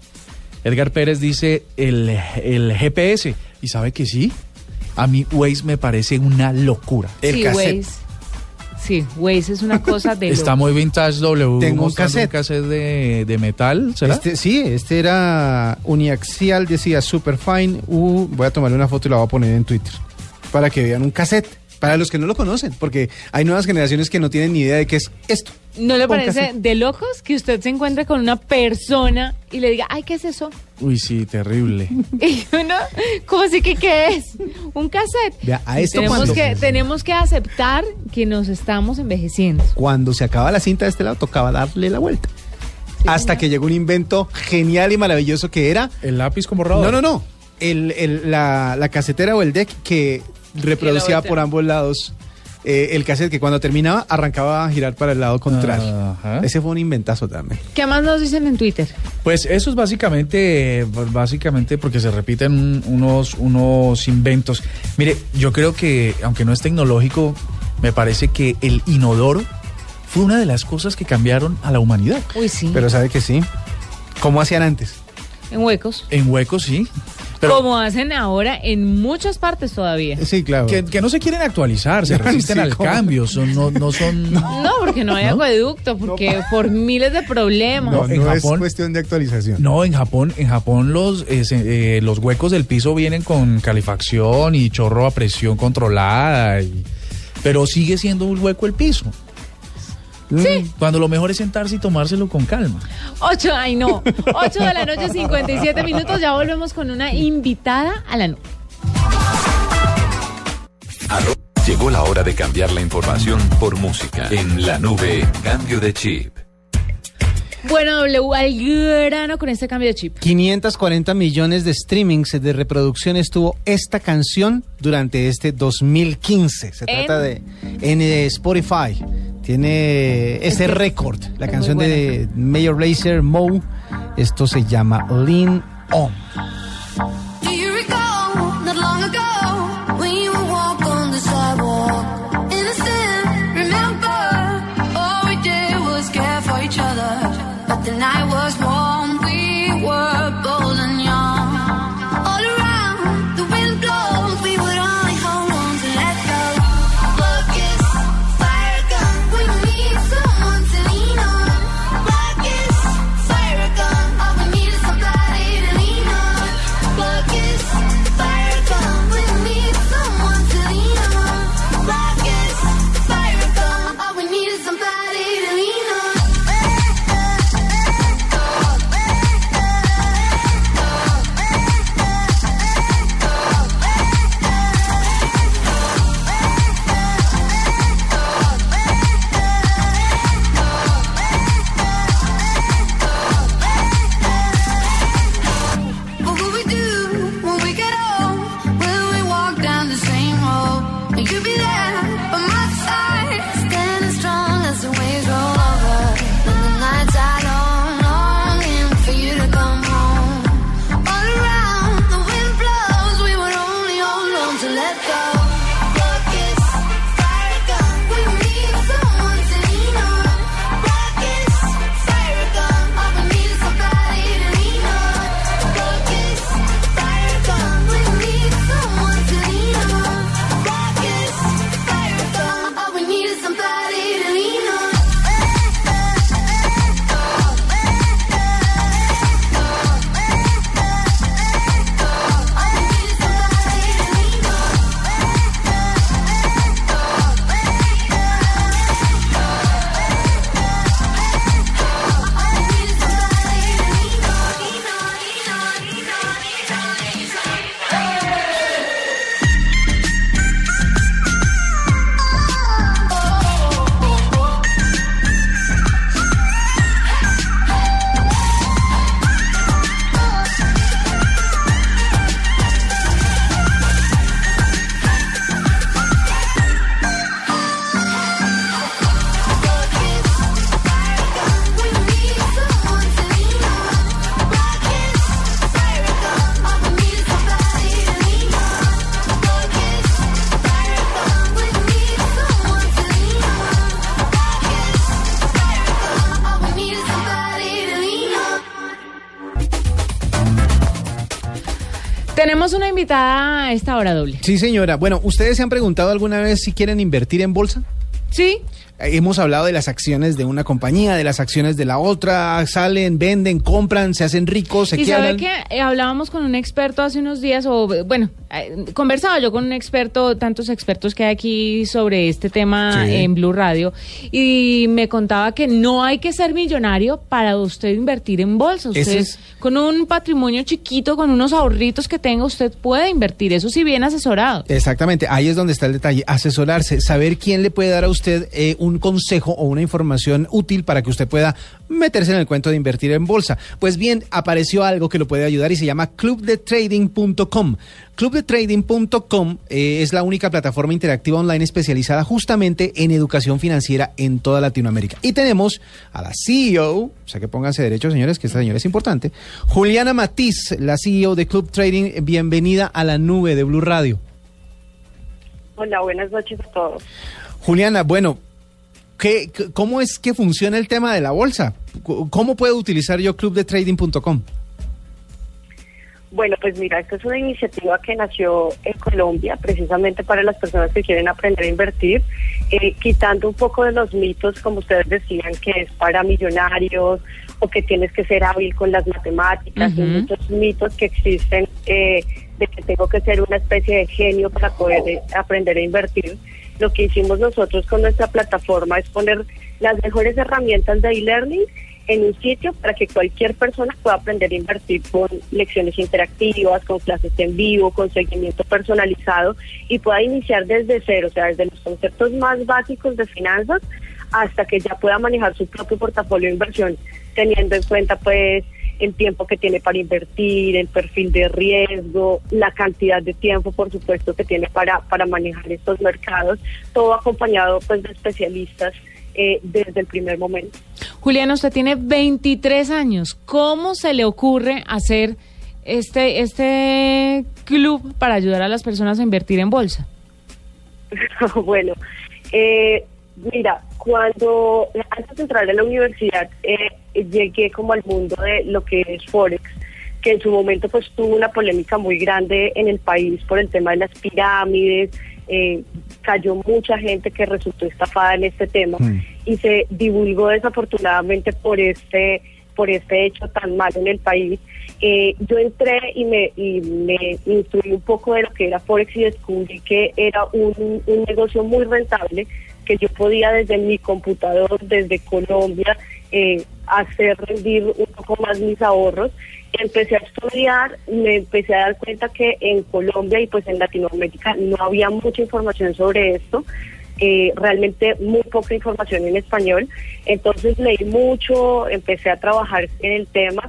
Edgar Pérez dice el, el GPS. ¿Y sabe que sí? A mí Waze me parece una locura. El sí, cassette. Waze. Sí, Waze es una cosa de... Está muy vintage W. Tengo un cassette. cassette de, de metal, ¿será? Este, sí, este era uniaxial, decía Superfine. Uh, voy a tomarle una foto y la voy a poner en Twitter. Para que vean un cassette. Para los que no lo conocen. Porque hay nuevas generaciones que no tienen ni idea de qué es esto. ¿No le parece de locos que usted se encuentre con una persona y le diga, ay, ¿qué es eso? Uy, sí, terrible. Y uno, ¿cómo así que qué es? Un cassette. Vea, a esto tenemos, cuando- que, tenemos que aceptar que nos estamos envejeciendo. Cuando se acaba la cinta de este lado, tocaba darle la vuelta. Hasta señor. que llegó un invento genial y maravilloso que era. El lápiz como borrador. No, no, no. El, el- la, la casetera o el deck que reproducía por ambos lados eh, el cassette que cuando terminaba arrancaba a girar para el lado contrario. Ajá. Ese fue un inventazo también. ¿Qué más nos dicen en Twitter? Pues eso es básicamente, básicamente porque se repiten un- unos, unos inventos. Mire, yo creo que, aunque no es tecnológico, me parece que el inodoro fue una de las cosas que cambiaron a la humanidad. Uy, sí. Pero sabe que sí. ¿Cómo hacían antes? en huecos. En huecos, sí. Pero como hacen ahora en muchas partes todavía. Sí, claro. que, que no se quieren actualizar, se resisten Sí, al ¿cómo? cambio, son, no, no son... No, porque no hay ¿No? acueducto, porque por miles de problemas. No, en es Japón- cuestión de actualización. No, en Japón, en Japón los, eh, se- eh, los huecos del piso vienen con calefacción y chorro a presión controlada, y- pero sigue siendo un hueco el piso. Sí. Cuando lo mejor es sentarse y tomárselo con calma. Ocho, ay no. Ocho de la noche, 57 minutos. Ya volvemos con una invitada a la noche. Arro- Llegó la hora de cambiar la información por música. En la nube, cambio de chip. Bueno, W al grano con este cambio de chip. 540 millones de streamings de reproducciones tuvo esta canción durante este 2015. Se En- trata de en Spotify. Tiene ese que- récord. La es canción de Mayor Lazer, Mo. Esto se llama Lean On. Una invitada a esta hora doble. Sí, señora. Bueno, ¿ustedes se han preguntado alguna vez si quieren invertir en bolsa? Sí. Hemos hablado de las acciones de una compañía, de las acciones de la otra, salen, venden, compran, se hacen ricos, se Y sabe que eh, hablábamos con un experto hace unos días, o eh, bueno, eh, conversaba yo con un experto, tantos expertos que hay aquí sobre este tema Sí. en Blue Radio, y me contaba que no hay que ser millonario para usted invertir en bolsa. Usted, es- con un patrimonio chiquito, con unos ahorritos que tenga, usted puede invertir, eso sí bien asesorado. Exactamente, ahí es donde está el detalle, asesorarse, saber quién le puede dar a usted eh, un consejo o una información útil para que usted pueda meterse en el cuento de invertir en bolsa. Pues bien, apareció algo que lo puede ayudar y se llama clubdetrading.com. Clubdetrading.com eh, es la única plataforma interactiva online especializada justamente en educación financiera en toda Latinoamérica. Y tenemos a la CEO, o sea que pónganse derecho, señores, que esta señora es importante, Juliana Matiz, la CEO de Club Trading. Bienvenida a la nube de Blue Radio. Hola, buenas noches a todos. Juliana, bueno, ¿qué, ¿cómo es que funciona el tema de la bolsa? ¿Cómo puedo utilizar yo clubdetrading.com? Bueno, pues mira, esta es una iniciativa que nació en Colombia precisamente para las personas que quieren aprender a invertir, eh, quitando un poco de los mitos, como ustedes decían, que es para millonarios o que tienes que ser hábil con las matemáticas, y Ujú. muchos mitos que existen eh, de que tengo que ser una especie de genio para poder eh, aprender a invertir. Lo que hicimos nosotros con nuestra plataforma es poner las mejores herramientas de e-learning en un sitio para que cualquier persona pueda aprender a invertir con lecciones interactivas, con clases en vivo, con seguimiento personalizado y pueda iniciar desde cero, o sea, desde los conceptos más básicos de finanzas hasta que ya pueda manejar su propio portafolio de inversión, teniendo en cuenta pues el tiempo que tiene para invertir, el perfil de riesgo, la cantidad de tiempo, por supuesto, que tiene para, para manejar estos mercados, todo acompañado pues de especialistas eh, desde el primer momento. Juliana, usted tiene 23 años. ¿Cómo se le ocurre hacer este, este club para ayudar a las personas a invertir en bolsa? bueno, eh, mira, cuando antes de entrar a la universidad eh, llegué como al mundo de lo que es Forex, que en su momento pues tuvo una polémica muy grande en el país por el tema de las pirámides, eh, cayó mucha gente que resultó estafada en este tema y se divulgó desafortunadamente por este por este hecho tan malo en el país. Eh, yo entré y me, y me instruí un poco de lo que era Forex y descubrí que era un, un negocio muy rentable que yo podía desde mi computador, desde Colombia, eh, hacer rendir un poco más mis ahorros. Empecé a estudiar, me empecé a dar cuenta que en Colombia y pues en Latinoamérica no había mucha información sobre esto eh, realmente muy poca información en español. Entonces leí mucho, empecé a trabajar en el tema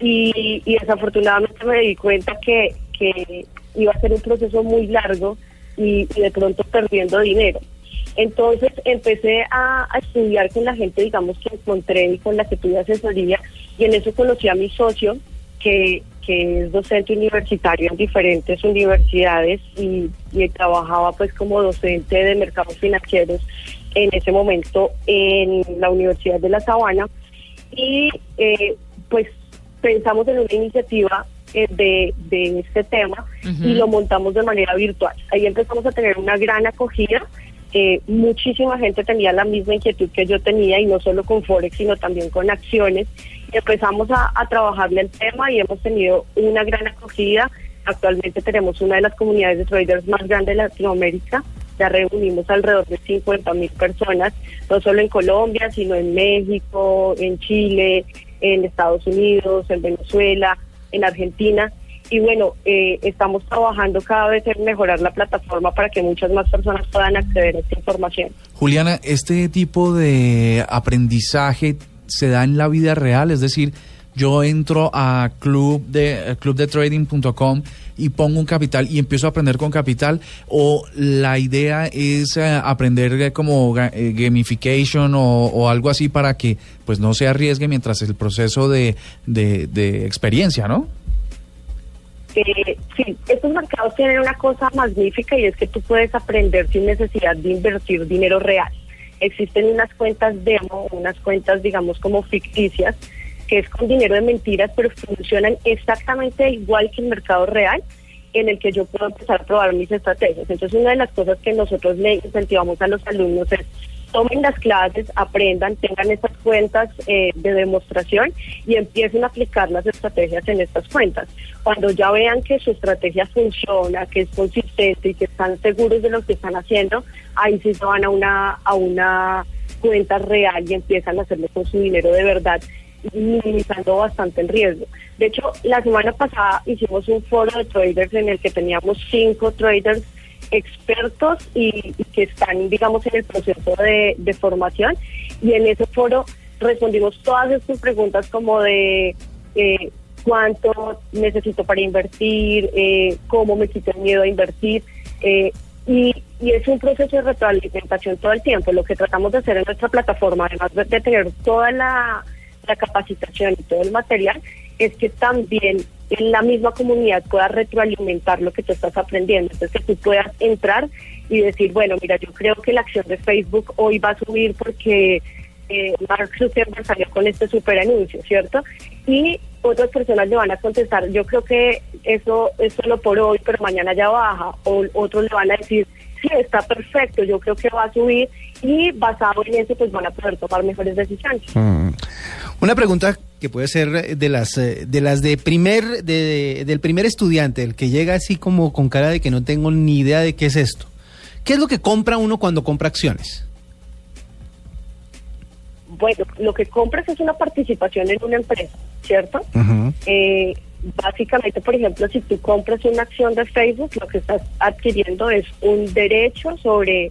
y, desafortunadamente me di cuenta que, que iba a ser un proceso muy largo y de pronto perdiendo dinero. Entonces empecé a, a estudiar con la gente, digamos, que encontré y con la que tuve asesoría y en eso conocí a mi socio, que, que es docente universitario en diferentes universidades y, y trabajaba pues como docente de mercados financieros en ese momento en la Universidad de La Sabana y eh, pues pensamos en una iniciativa eh, de, de este tema y lo montamos de manera virtual. Ahí empezamos a tener una gran acogida. Eh, muchísima gente tenía la misma inquietud que yo tenía y no solo con Forex, sino también con acciones. Y empezamos a, a trabajarle el tema y hemos tenido una gran acogida. Actualmente tenemos una de las comunidades de traders más grandes de Latinoamérica. Ya reunimos alrededor de 50 mil personas, no solo en Colombia, sino en México, en Chile, en Estados Unidos, en Venezuela, en Argentina. Y bueno, eh, estamos trabajando cada vez en mejorar la plataforma para que muchas más personas puedan acceder a esta información. Juliana, este tipo de aprendizaje se da en la vida real, es decir, yo entro a club de eh, clubdetrading.com y pongo un capital y empiezo a aprender con capital o la idea es eh, aprender eh, como ga- gamification o, o algo así para que pues no se arriesgue mientras el proceso de, de experiencia, ¿no? Eh, sí, estos mercados tienen una cosa magnífica y es que tú puedes aprender sin necesidad de invertir dinero real. Existen unas cuentas demo, unas cuentas digamos como ficticias, que es con dinero de mentiras, pero funcionan exactamente igual que el mercado real. en el que yo puedo empezar a probar mis estrategias. Entonces, una de las cosas que nosotros le incentivamos a los alumnos es tomen las clases, aprendan, tengan estas cuentas eh, de demostración y empiecen a aplicar las estrategias en estas cuentas. Cuando ya vean que su estrategia funciona, que es consistente y que están seguros de lo que están haciendo, ahí sí se van a una, a una cuenta real y empiezan a hacerlo con su dinero de verdad minimizando bastante el riesgo. De hecho, la semana pasada hicimos un foro de traders en el que teníamos cinco traders expertos y, y que están, digamos, en el proceso de, formación. Y en ese foro respondimos todas estas preguntas como de eh, cuánto necesito para invertir, eh, cómo me quito el miedo a invertir. eh, y, y es un proceso de retroalimentación todo el tiempo. Lo que tratamos de hacer en nuestra plataforma, además de, de tener toda la, la capacitación y todo el material, es que también en la misma comunidad pueda retroalimentar lo que tú estás aprendiendo. Entonces, que tú puedas entrar y decir, bueno, mira, yo creo que la acción de Facebook hoy va a subir porque eh, Mark Zuckerberg salió con este super anuncio, ¿cierto? Y otras personas le van a contestar, yo creo que eso es solo por hoy, pero mañana ya baja. O otros le van a decir, sí, está perfecto, yo creo que va a subir. Y basado en eso, pues van a poder tomar mejores decisiones. Mm. Una pregunta que puede ser de las eh, de las de primer de, del primer estudiante, el que llega así como con cara de que no tengo ni idea de qué es esto. ¿Qué es lo que compra uno cuando compra acciones? Bueno, lo que compras es una participación en una empresa, ¿cierto? Eh, básicamente, por ejemplo, si tú compras una acción de Facebook, lo que estás adquiriendo es un derecho sobre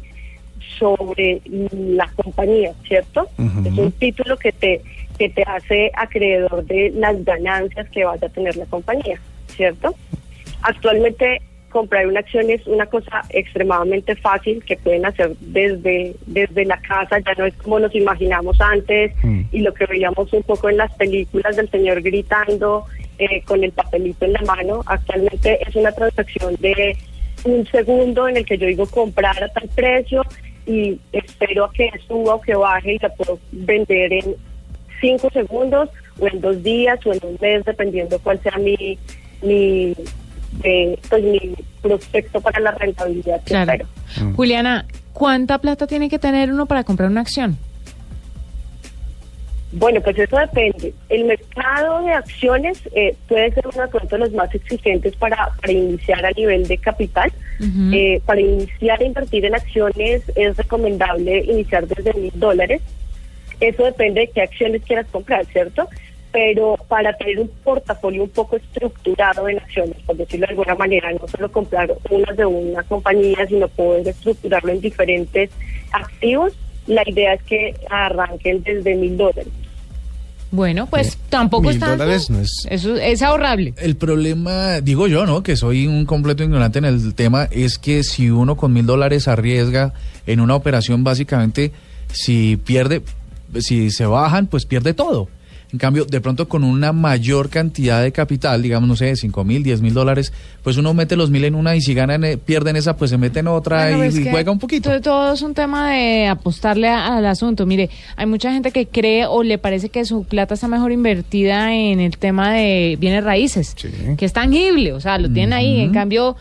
sobre la compañía, ¿cierto? Es un título que te que te hace acreedor de las ganancias que vaya a tener la compañía, ¿cierto? Actualmente comprar una acción es una cosa extremadamente fácil que pueden hacer desde desde la casa, ya no es como nos imaginamos antes y lo que veíamos un poco en las películas del señor gritando eh, con el papelito en la mano. Actualmente es una transacción de un segundo en el que yo digo comprar a tal precio y espero a que suba o que baje y la puedo vender en cinco segundos o en dos días o en un mes dependiendo cuál sea mi mi eh, pues mi prospecto para la rentabilidad que Claro. espero. Juliana, ¿cuánta plata tiene que tener uno para comprar una acción? Bueno, pues eso depende. El mercado de acciones eh, puede ser uno de los más exigentes para, para iniciar a nivel de capital. Eh, para iniciar a invertir en acciones es recomendable iniciar desde mil dólares. Eso depende de qué acciones quieras comprar, ¿cierto? Pero para tener un portafolio un poco estructurado en acciones, por decirlo de alguna manera, no solo comprar unas de una compañía, sino poder estructurarlo en diferentes activos, la idea es que arranquen desde mil dólares. Bueno, pues tampoco mil es tanto. dólares no es- Eso es ahorrable. El problema, digo yo, ¿no? Que soy un completo ignorante en el tema, es que si uno con mil dólares arriesga en una operación, básicamente, si pierde, si se bajan, pues pierde todo. En cambio, de pronto con una mayor cantidad de capital, digamos, no sé, cinco mil, diez mil dólares, pues uno mete los mil en una y si ganan, eh, pierden esa, pues se mete en otra Bueno, y, juega un poquito. Todo, todo es un tema de apostarle a- al asunto. Mire, hay mucha gente que cree o le parece que su plata está mejor invertida en el tema de bienes raíces, que es tangible, o sea, lo tienen ahí. En cambio,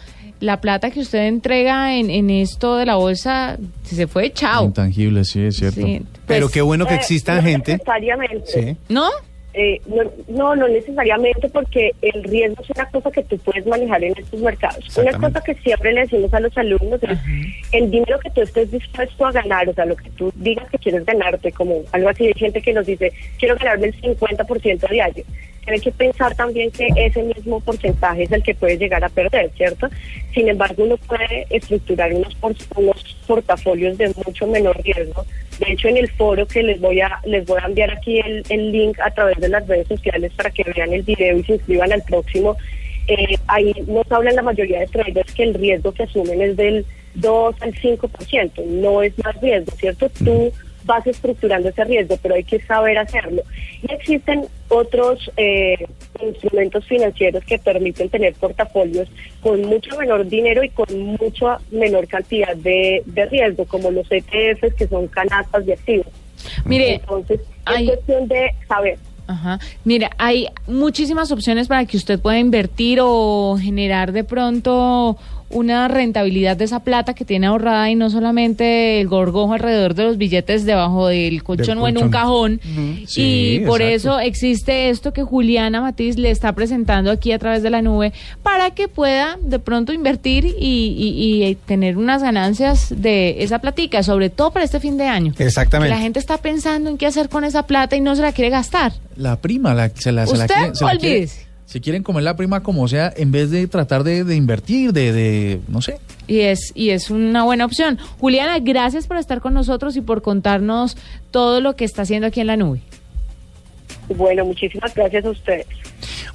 la plata que usted entrega en, en esto de la bolsa se se fue, chao. Intangible, sí, es cierto. Sí, Pero qué bueno que Eh, exista no gente. Necesariamente. Sí. ¿No? Eh, no, no, no necesariamente porque el riesgo es una cosa que tú puedes manejar en estos mercados. Una cosa que siempre le decimos a los alumnos es el dinero que tú estés dispuesto a ganar, o sea, lo que tú digas que quieres ganarte, como algo así, hay gente que nos dice, quiero ganarme el 50% diario. Tienes que pensar también que ese mismo porcentaje es el que puedes llegar a perder, ¿cierto? Sin embargo, uno puede estructurar unos, unos portafolios de mucho menor riesgo. De hecho, en el foro que les voy a les voy a enviar aquí el, el link a través de las redes sociales para que vean el video y se inscriban al próximo. eh, ahí nos hablan la mayoría de traders que el riesgo que asumen es del 2 al 5%, no es más riesgo, ¿cierto? Tú vas estructurando ese riesgo, pero hay que saber hacerlo. Y existen otros eh, instrumentos financieros que permiten tener portafolios con mucho menor dinero y con mucha menor cantidad de, de riesgo, como los ETFs, que son canastas de activos. Mire, Entonces, es cuestión de saber. Ajá. Mira, hay muchísimas opciones para que usted pueda invertir o generar de pronto una rentabilidad de esa plata que tiene ahorrada y no solamente el gorgojo alrededor de los billetes debajo del colchón o en un cajón. Y Sí, por exacto. eso existe esto que Juliana Matiz le está presentando aquí a través de la nube para que pueda de pronto invertir y, y- y tener unas ganancias de esa platica, sobre todo para este fin de año. Exactamente. La gente está pensando en qué hacer con esa plata y no se la quiere gastar. La prima, la, se la, se la Usted se la quieren- olvídese. Si quieren comer la prima como sea, en vez de tratar de, invertir, de, de, no sé. Y es, y es una buena opción. Juliana, gracias por estar con nosotros y por contarnos todo lo que está haciendo aquí en la nube. Bueno, muchísimas gracias a ustedes.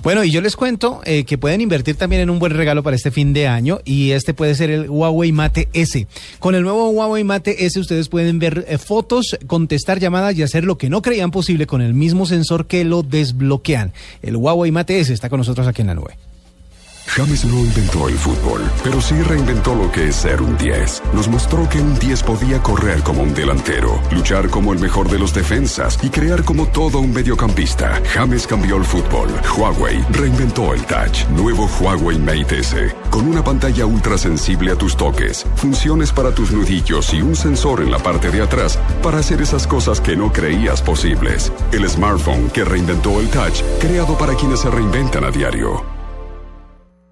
Bueno, y yo les cuento eh, que pueden invertir también en un buen regalo para este fin de año y este puede ser el Huawei Mate S. Con el nuevo Huawei Mate S ustedes pueden ver eh, fotos, contestar llamadas y hacer lo que no creían posible con el mismo sensor que lo desbloquean. El Huawei Mate S está con nosotros aquí en la nube. James no inventó el fútbol, pero sí reinventó lo que es ser un 10. Nos mostró que un 10 podía correr como un delantero, luchar como el mejor de los defensas y crear como todo un mediocampista. James cambió el fútbol. Huawei reinventó el touch. Nuevo Huawei Mate S. Con una pantalla ultra sensible a tus toques, funciones para tus nudillos y un sensor en la parte de atrás para hacer esas cosas que no creías posibles. El smartphone que reinventó el touch, creado para quienes se reinventan a diario.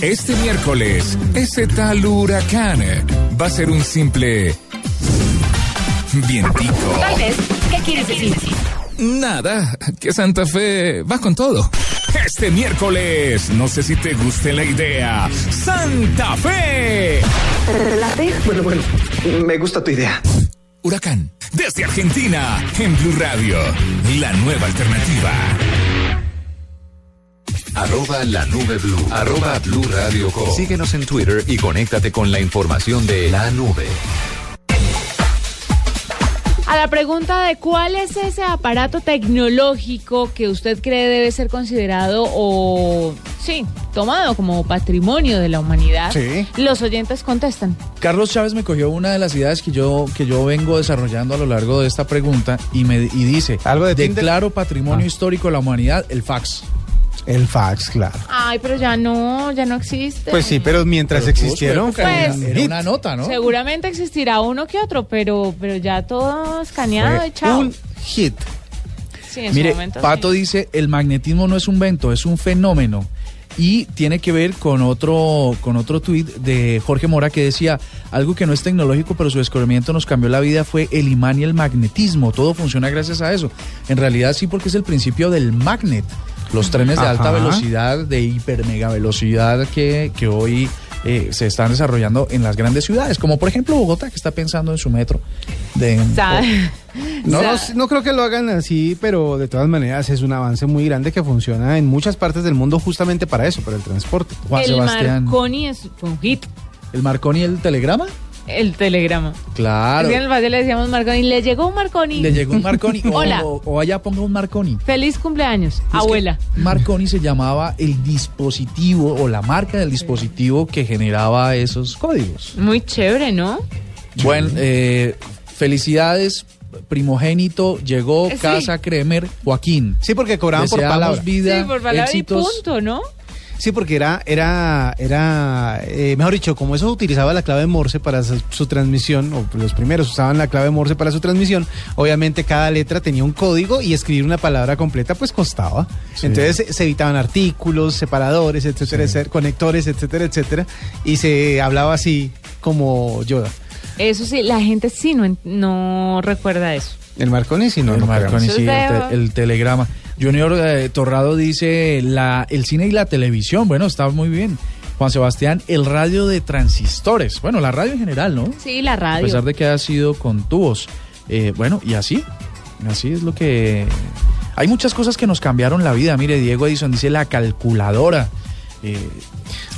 Este miércoles, ese tal huracán va a ser un simple vientico. Tal vez, ¿qué quieres decir? Nada, que Santa Fe va con todo. Este miércoles, no sé si te guste la idea, Santa Fe. Bueno, bueno, me gusta tu idea. Huracán, desde Argentina, en Blue Radio, la nueva alternativa. Arroba la nube blue. Arroba blue radio com. Síguenos en Twitter y conéctate con la información de la nube. A la pregunta de cuál es ese aparato tecnológico que usted cree debe ser considerado o, sí, tomado como patrimonio de la humanidad, Sí. los oyentes contestan. Carlos Chávez me cogió una de las ideas que yo, que yo vengo desarrollando a lo largo de esta pregunta y, me, y dice, ¿Algo de declaro patrimonio Ah. histórico de la humanidad, el fax. El fax, claro. Ay, pero ya no, ya no existe. Pues sí, pero mientras Pero su existieron, fue era hit. una nota, ¿no? Seguramente existirá uno que otro, pero, pero ya todo escaneado Fue y chao. un hit. Sí, en su Mire, momento Pato sí. dice, el magnetismo no es un vento, es un fenómeno. Y tiene que ver con otro, con otro tuit de Jorge Mora que decía, algo que no es tecnológico, pero su descubrimiento nos cambió la vida fue el imán y el magnetismo. Todo funciona gracias a eso. En realidad sí, porque es el principio del magnet. Los trenes de alta velocidad, de hiper mega velocidad que, que hoy eh, se están desarrollando en las grandes ciudades, como por ejemplo Bogotá, que está pensando en su metro. De, No, no, no creo que lo hagan así, pero de todas maneras es un avance muy grande que funciona en muchas partes del mundo justamente para eso, para el transporte. Juan el Sebastián. Marconi es fue un hit, ¿El Marconi y el telegrama? El telegrama. Claro. Es que en el valle le decíamos Marconi, le llegó un Marconi. Le llegó un Marconi. o, Hola. o- o allá ponga un Marconi. Feliz cumpleaños, Es abuela. Marconi se llamaba el dispositivo o la marca del dispositivo que generaba esos códigos. Muy chévere, ¿no? Bueno, eh, felicidades. Primogénito llegó, Sí. Casa Kremer, Joaquín. Sí, porque cobraban por Deseamos palabra. vida, sí, por palabra éxitos. y punto, ¿no? Sí, porque era, era, era, eh, mejor dicho, como eso utilizaba la clave Morse para su, su transmisión, o los primeros usaban la clave Morse para su transmisión, obviamente cada letra tenía un código y escribir una palabra completa pues costaba. Entonces se, se evitaban artículos, separadores, etcétera, etcétera, conectores, etcétera, etcétera, y se hablaba así como Yoda. Eso sí, la gente sí no, en- no recuerda eso. El Marconi, si no, el no Marconi, sí, te- el telegrama. Junior eh, Torrado dice la, el cine y la televisión. Bueno, está muy bien. Juan Sebastián, el radio de transistores. Bueno, la radio en general, ¿no? Sí, la A radio. pesar de que ha sido con tubos. Eh, bueno, y así. Así es lo que. Hay muchas cosas que nos cambiaron la vida. Mire, Diego Edison dice la calculadora. Eh,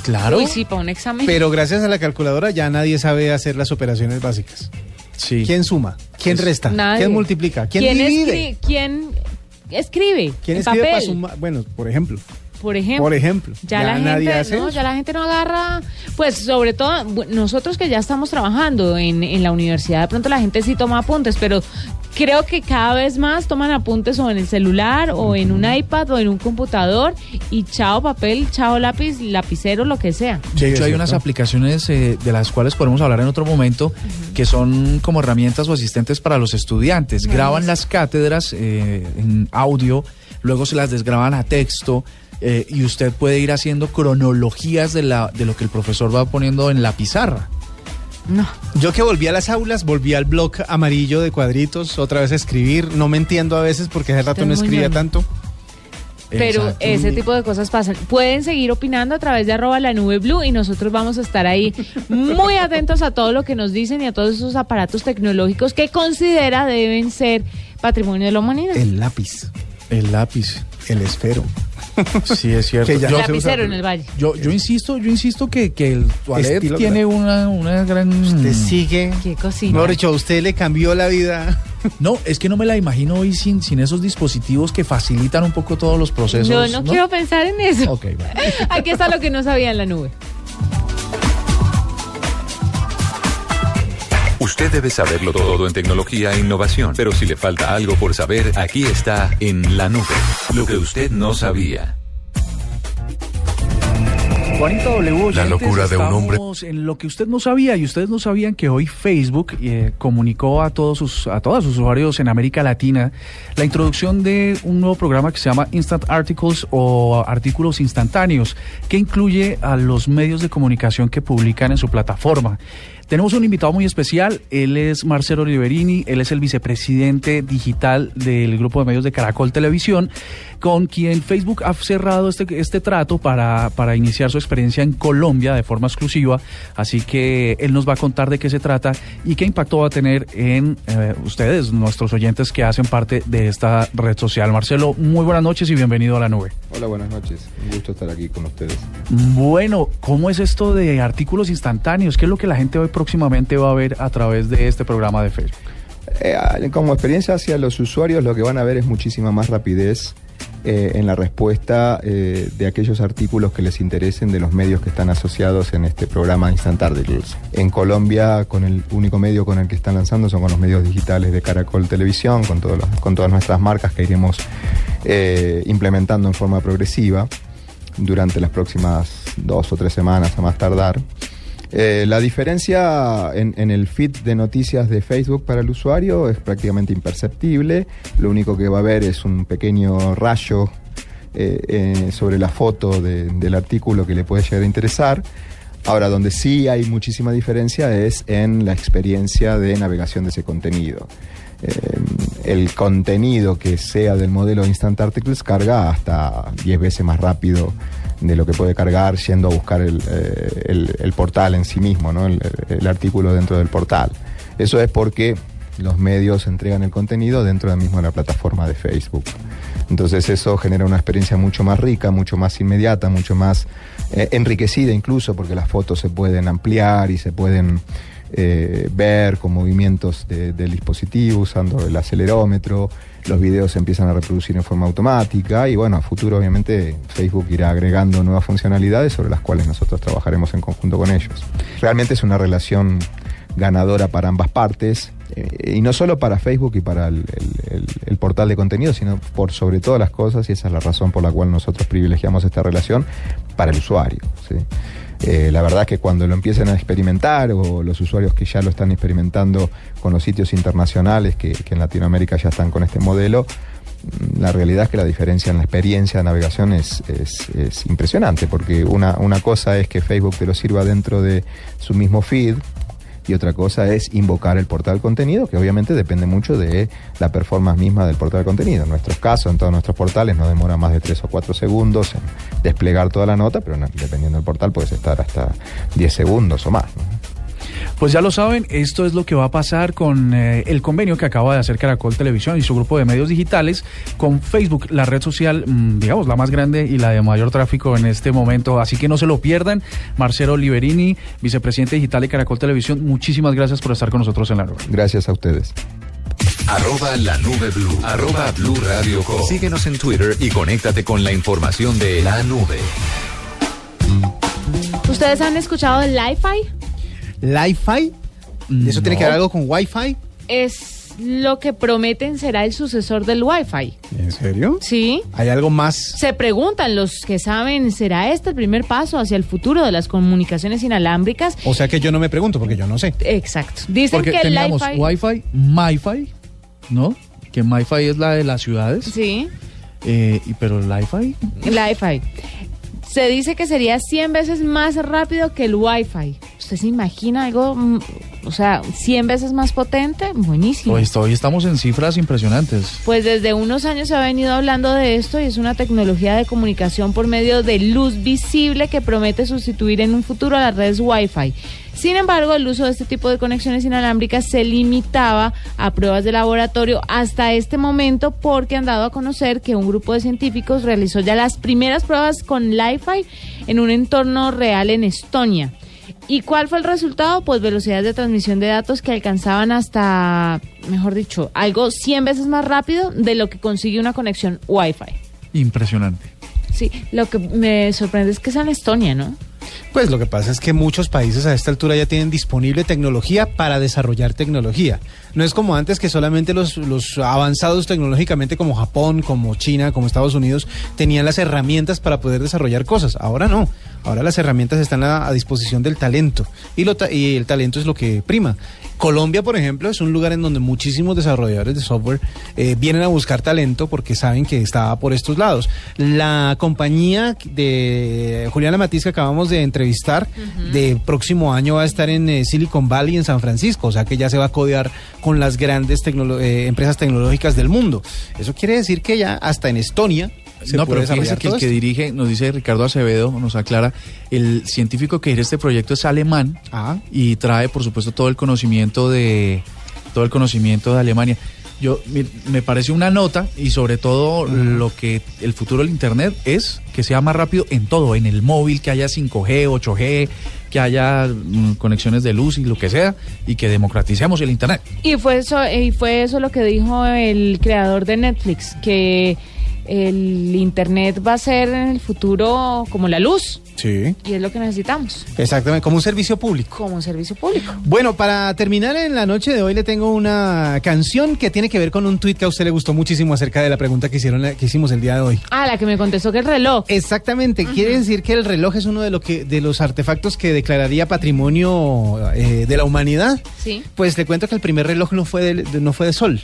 Claro. Uy, sí, para un examen. Pero gracias a la calculadora ya nadie sabe hacer las operaciones básicas. Sí. ¿Quién suma? ¿Quién resta? Nadie. ¿Quién multiplica? ¿Quién, divide? escri- ¿Quién escribe? ¿Quién en escribe para papel? sumar? Bueno, por ejemplo. Por ejemplo. Por ejemplo. Ya, la nadie gente, hace no, eso. ya la gente no agarra, pues sobre todo nosotros que ya estamos trabajando en, en la universidad, de pronto la gente sí toma apuntes, pero creo que cada vez más toman apuntes o en el celular o en un iPad o en un computador y chao papel, chao lápiz, lapicero, lo que sea. De hecho, hay unas aplicaciones eh, de las cuales podemos hablar en otro momento que son como herramientas o asistentes para los estudiantes. Graban las cátedras eh, en audio, luego se las desgraban a texto eh, y usted puede ir haciendo cronologías de, la, de lo que el profesor va poniendo en la pizarra. No. Yo que volví a las aulas, volví al blog amarillo de cuadritos, otra vez a escribir. No me entiendo a veces porque hace rato no escribía tanto. Pero Exacto. ese tipo de cosas pasan. Pueden seguir opinando a través de arroba la nube blue y nosotros vamos a estar ahí muy atentos a todo lo que nos dicen y a todos esos aparatos tecnológicos que considera deben ser patrimonio de la humanidad. El lápiz, El lápiz. el esfero. Sí, es cierto. Que ya Yo- se usa- Lapicero en el valle. Yo, yo insisto, yo insisto que, que el toilet tiene una, una gran... Usted sigue. Qué cocina. Mejor dicho, a usted le cambió la vida. No, es que no me la imagino hoy sin, sin esos dispositivos que facilitan un poco todos los procesos. Yo no, quiero pensar en eso. Ok, bueno. Aquí está lo que no sabía en la nube. Usted debe saberlo todo en tecnología e innovación, pero si le falta algo por saber, aquí está en la nube. Lo que usted no sabía. Juanito W. La locura de un hombre. En lo que usted no sabía, y ustedes no sabían que hoy Facebook eh, comunicó a todos sus, a todos sus usuarios en América Latina la introducción de un nuevo programa que se llama Instant Articles o artículos instantáneos, que incluye a los medios de comunicación que publican en su plataforma. Tenemos un invitado muy especial, él es Marcelo Oliverini, él es el vicepresidente digital del grupo de medios de Caracol Televisión, con quien Facebook ha cerrado este, este trato para, para iniciar su experiencia en Colombia de forma exclusiva, así que él nos va a contar de qué se trata y qué impacto va a tener en eh, ustedes, nuestros oyentes que hacen parte de esta red social. Marcelo, muy buenas noches y bienvenido a la nube. Hola, buenas noches. Un gusto estar aquí con ustedes. Bueno, ¿cómo es esto de artículos instantáneos? ¿Qué es lo que la gente hoy próximamente va a ver a través de este programa de Facebook? Eh, como experiencia hacia los usuarios, lo que van a ver es muchísima más rapidez eh, en la respuesta eh, de aquellos artículos que les interesen de los medios que están asociados en este programa Instant. En Colombia, con el único medio con el que están lanzando son con los medios digitales de Caracol Televisión, con, todos con todas nuestras marcas que iremos implementando en forma progresiva durante las próximas dos o tres semanas a más tardar. Eh, la diferencia en, el feed de noticias de Facebook para el usuario es prácticamente imperceptible. Lo único que va a ver es un pequeño rayo eh, eh, sobre la foto de- del artículo que le puede llegar a interesar. Ahora, donde sí hay muchísima diferencia es en la experiencia de navegación de ese contenido. El contenido que sea del modelo Instant Articles carga hasta 10 veces más rápido de lo que puede cargar yendo a buscar el, eh, el- portal en sí mismo, ¿no? el, artículo dentro del portal. Eso es porque los medios entregan el contenido dentro de mismo de la plataforma de Facebook. Entonces eso genera una experiencia mucho más rica, mucho más inmediata, mucho más eh, enriquecida incluso, porque las fotos se pueden ampliar y se pueden eh, ver con movimientos de- del dispositivo usando el acelerómetro, los videos se empiezan a reproducir en forma automática y bueno, a futuro obviamente Facebook irá agregando nuevas funcionalidades sobre las cuales nosotros trabajaremos en conjunto con ellos. Realmente es una relación ganadora para ambas partes eh, y no solo para Facebook y para el, portal de contenido, sino por sobre todas las cosas y esa es la razón por la cual nosotros privilegiamos esta relación para el usuario. Eh, la verdad es que cuando lo empiecen a experimentar o los usuarios que ya lo están experimentando con los sitios internacionales que, en Latinoamérica ya están con este modelo, mm, la realidad es que la diferencia en la experiencia de navegación es, es- es impresionante, porque una, una cosa es que Facebook te lo sirva dentro de su mismo feed, y otra cosa es invocar el portal contenido, que obviamente depende mucho de la performance misma del portal contenido. En nuestros casos, en todos nuestros portales, no demora más de 3 o 4 segundos en desplegar toda la nota, pero dependiendo del portal puedes estar hasta 10 segundos o más. Pues ya lo saben, esto es lo que va a pasar con eh, el convenio que acaba de hacer Caracol Televisión y su grupo de medios digitales con Facebook, la red social, mm, digamos, la más grande y la de mayor tráfico en este momento. Así que no se lo pierdan. Marcelo Liberini, vicepresidente digital de Caracol Televisión, muchísimas gracias por estar con nosotros en la nube. Gracias a ustedes. Arroba la nube blue. Arroba blue radio com. Síguenos en Twitter y conéctate con la información de la nube. ¿Ustedes han escuchado el Li-Fi? ¿Li-Fi? ¿Eso tiene que ver algo con Wi-Fi? Es lo que prometen será el sucesor del Wi-Fi. ¿En serio? Sí. ¿Hay algo más? Se preguntan los que saben, ¿será este el primer paso hacia el futuro de las comunicaciones inalámbricas? O sea que yo no me pregunto porque yo no sé. Exacto. Dicen Porque que el teníamos. Wi-Fi, MiFi, ¿no? Que MiFi es la de las ciudades. Sí, Eh, y pero el Li-Fi, Li-Fi. Se dice que sería 100 veces más rápido que el Wi-Fi. ¿Usted se imagina algo, mm, o sea, 100 veces más potente? Buenísimo. pues hoy estamos en cifras impresionantes. Pues desde unos años se ha venido hablando de esto y es una tecnología de comunicación por medio de luz visible que promete sustituir en un futuro a las redes Wi-Fi. Sin embargo, el uso de este tipo de conexiones inalámbricas se limitaba a pruebas de laboratorio hasta este momento porque han dado a conocer que un grupo de científicos realizó ya las primeras pruebas con Li-Fi en un entorno real en Estonia. ¿Y cuál fue el resultado? Pues velocidades de transmisión de datos que alcanzaban hasta, mejor dicho, algo 100 veces más rápido de lo que consigue una conexión Wi-Fi. Impresionante. Sí, lo que me sorprende es que es en Estonia, ¿no? Pues lo que pasa es que muchos países a esta altura ya tienen disponible tecnología para desarrollar tecnología. No es como antes que solamente los, los avanzados tecnológicamente como Japón, como China, como Estados Unidos tenían las herramientas para poder desarrollar cosas. Ahora no. Ahora las herramientas están a, disposición del talento y el talento es lo que prima. Colombia, por ejemplo, es un lugar en donde muchísimos desarrolladores de software eh, vienen a buscar talento porque saben que está por estos lados. La compañía de Juliana Matiz que acabamos de entrevistar, de próximo año va a estar en eh, Silicon Valley, en San Francisco, o sea que ya se va a codear con las grandes tecnolo- eh, empresas tecnológicas del mundo. Eso quiere decir que ya hasta en Estonia se no, pero fíjese que el que dirige, nos dice Ricardo Acevedo, nos aclara, el científico que dirige este proyecto es alemán Ah. y trae, por supuesto, todo el conocimiento de todo el conocimiento de Alemania. Yo me, parece una nota y sobre todo lo que el futuro del internet es que sea más rápido en todo, en el móvil, que haya 5G, 8G, que haya mm, conexiones de luz y lo que sea y que democraticemos el internet. Y fue eso, y fue eso lo que dijo el creador de Netflix, que el internet va a ser en el futuro como la luz Sí, y es lo que necesitamos exactamente, como un servicio público. como un servicio público. Bueno, para terminar en la noche de hoy le tengo una canción que tiene que ver con un tuit que a usted le gustó muchísimo acerca de la pregunta que hicieron que hicimos el día de hoy. Ah, la que me contestó que el reloj. Exactamente, quiere decir que el reloj es uno de lo que de los artefactos que declararía patrimonio eh, de la humanidad. Sí, Pues le cuento que el primer reloj no fue de, de- no fue de sol.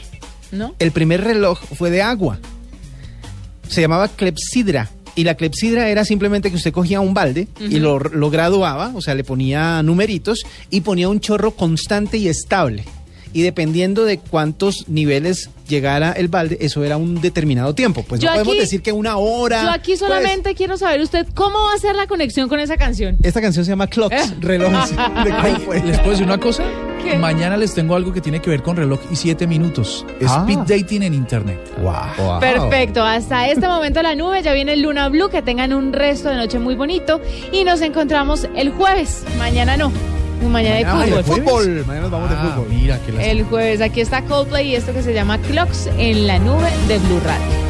¿no? El primer reloj fue de agua. Se llamaba clepsidra. Y la clepsidra era simplemente que usted cogía un balde y lo, lo graduaba, o sea, le ponía numeritos y ponía un chorro constante y estable. Y dependiendo de cuántos niveles llegara el balde, eso era un determinado tiempo. Pues Yo no podemos decir que una hora. Yo aquí pues, solamente quiero saber usted cómo va a ser la conexión con esa canción. esta canción se llama Clocks, relojes. de. ¿Les puedo decir una cosa? ¿Qué? Mañana les tengo algo que tiene que ver con reloj y siete minutos. Ah. Speed dating en internet. Wow. Perfecto, hasta este momento la nube, ya viene el Luna Blue, que tengan un resto de noche muy bonito y nos encontramos el jueves, mañana no, mañana de fútbol. fútbol. Mañana nos vamos de Ah, fútbol. mira que las El jueves aquí está Coldplay y esto que se llama Clocks en la nube de Blue Radio.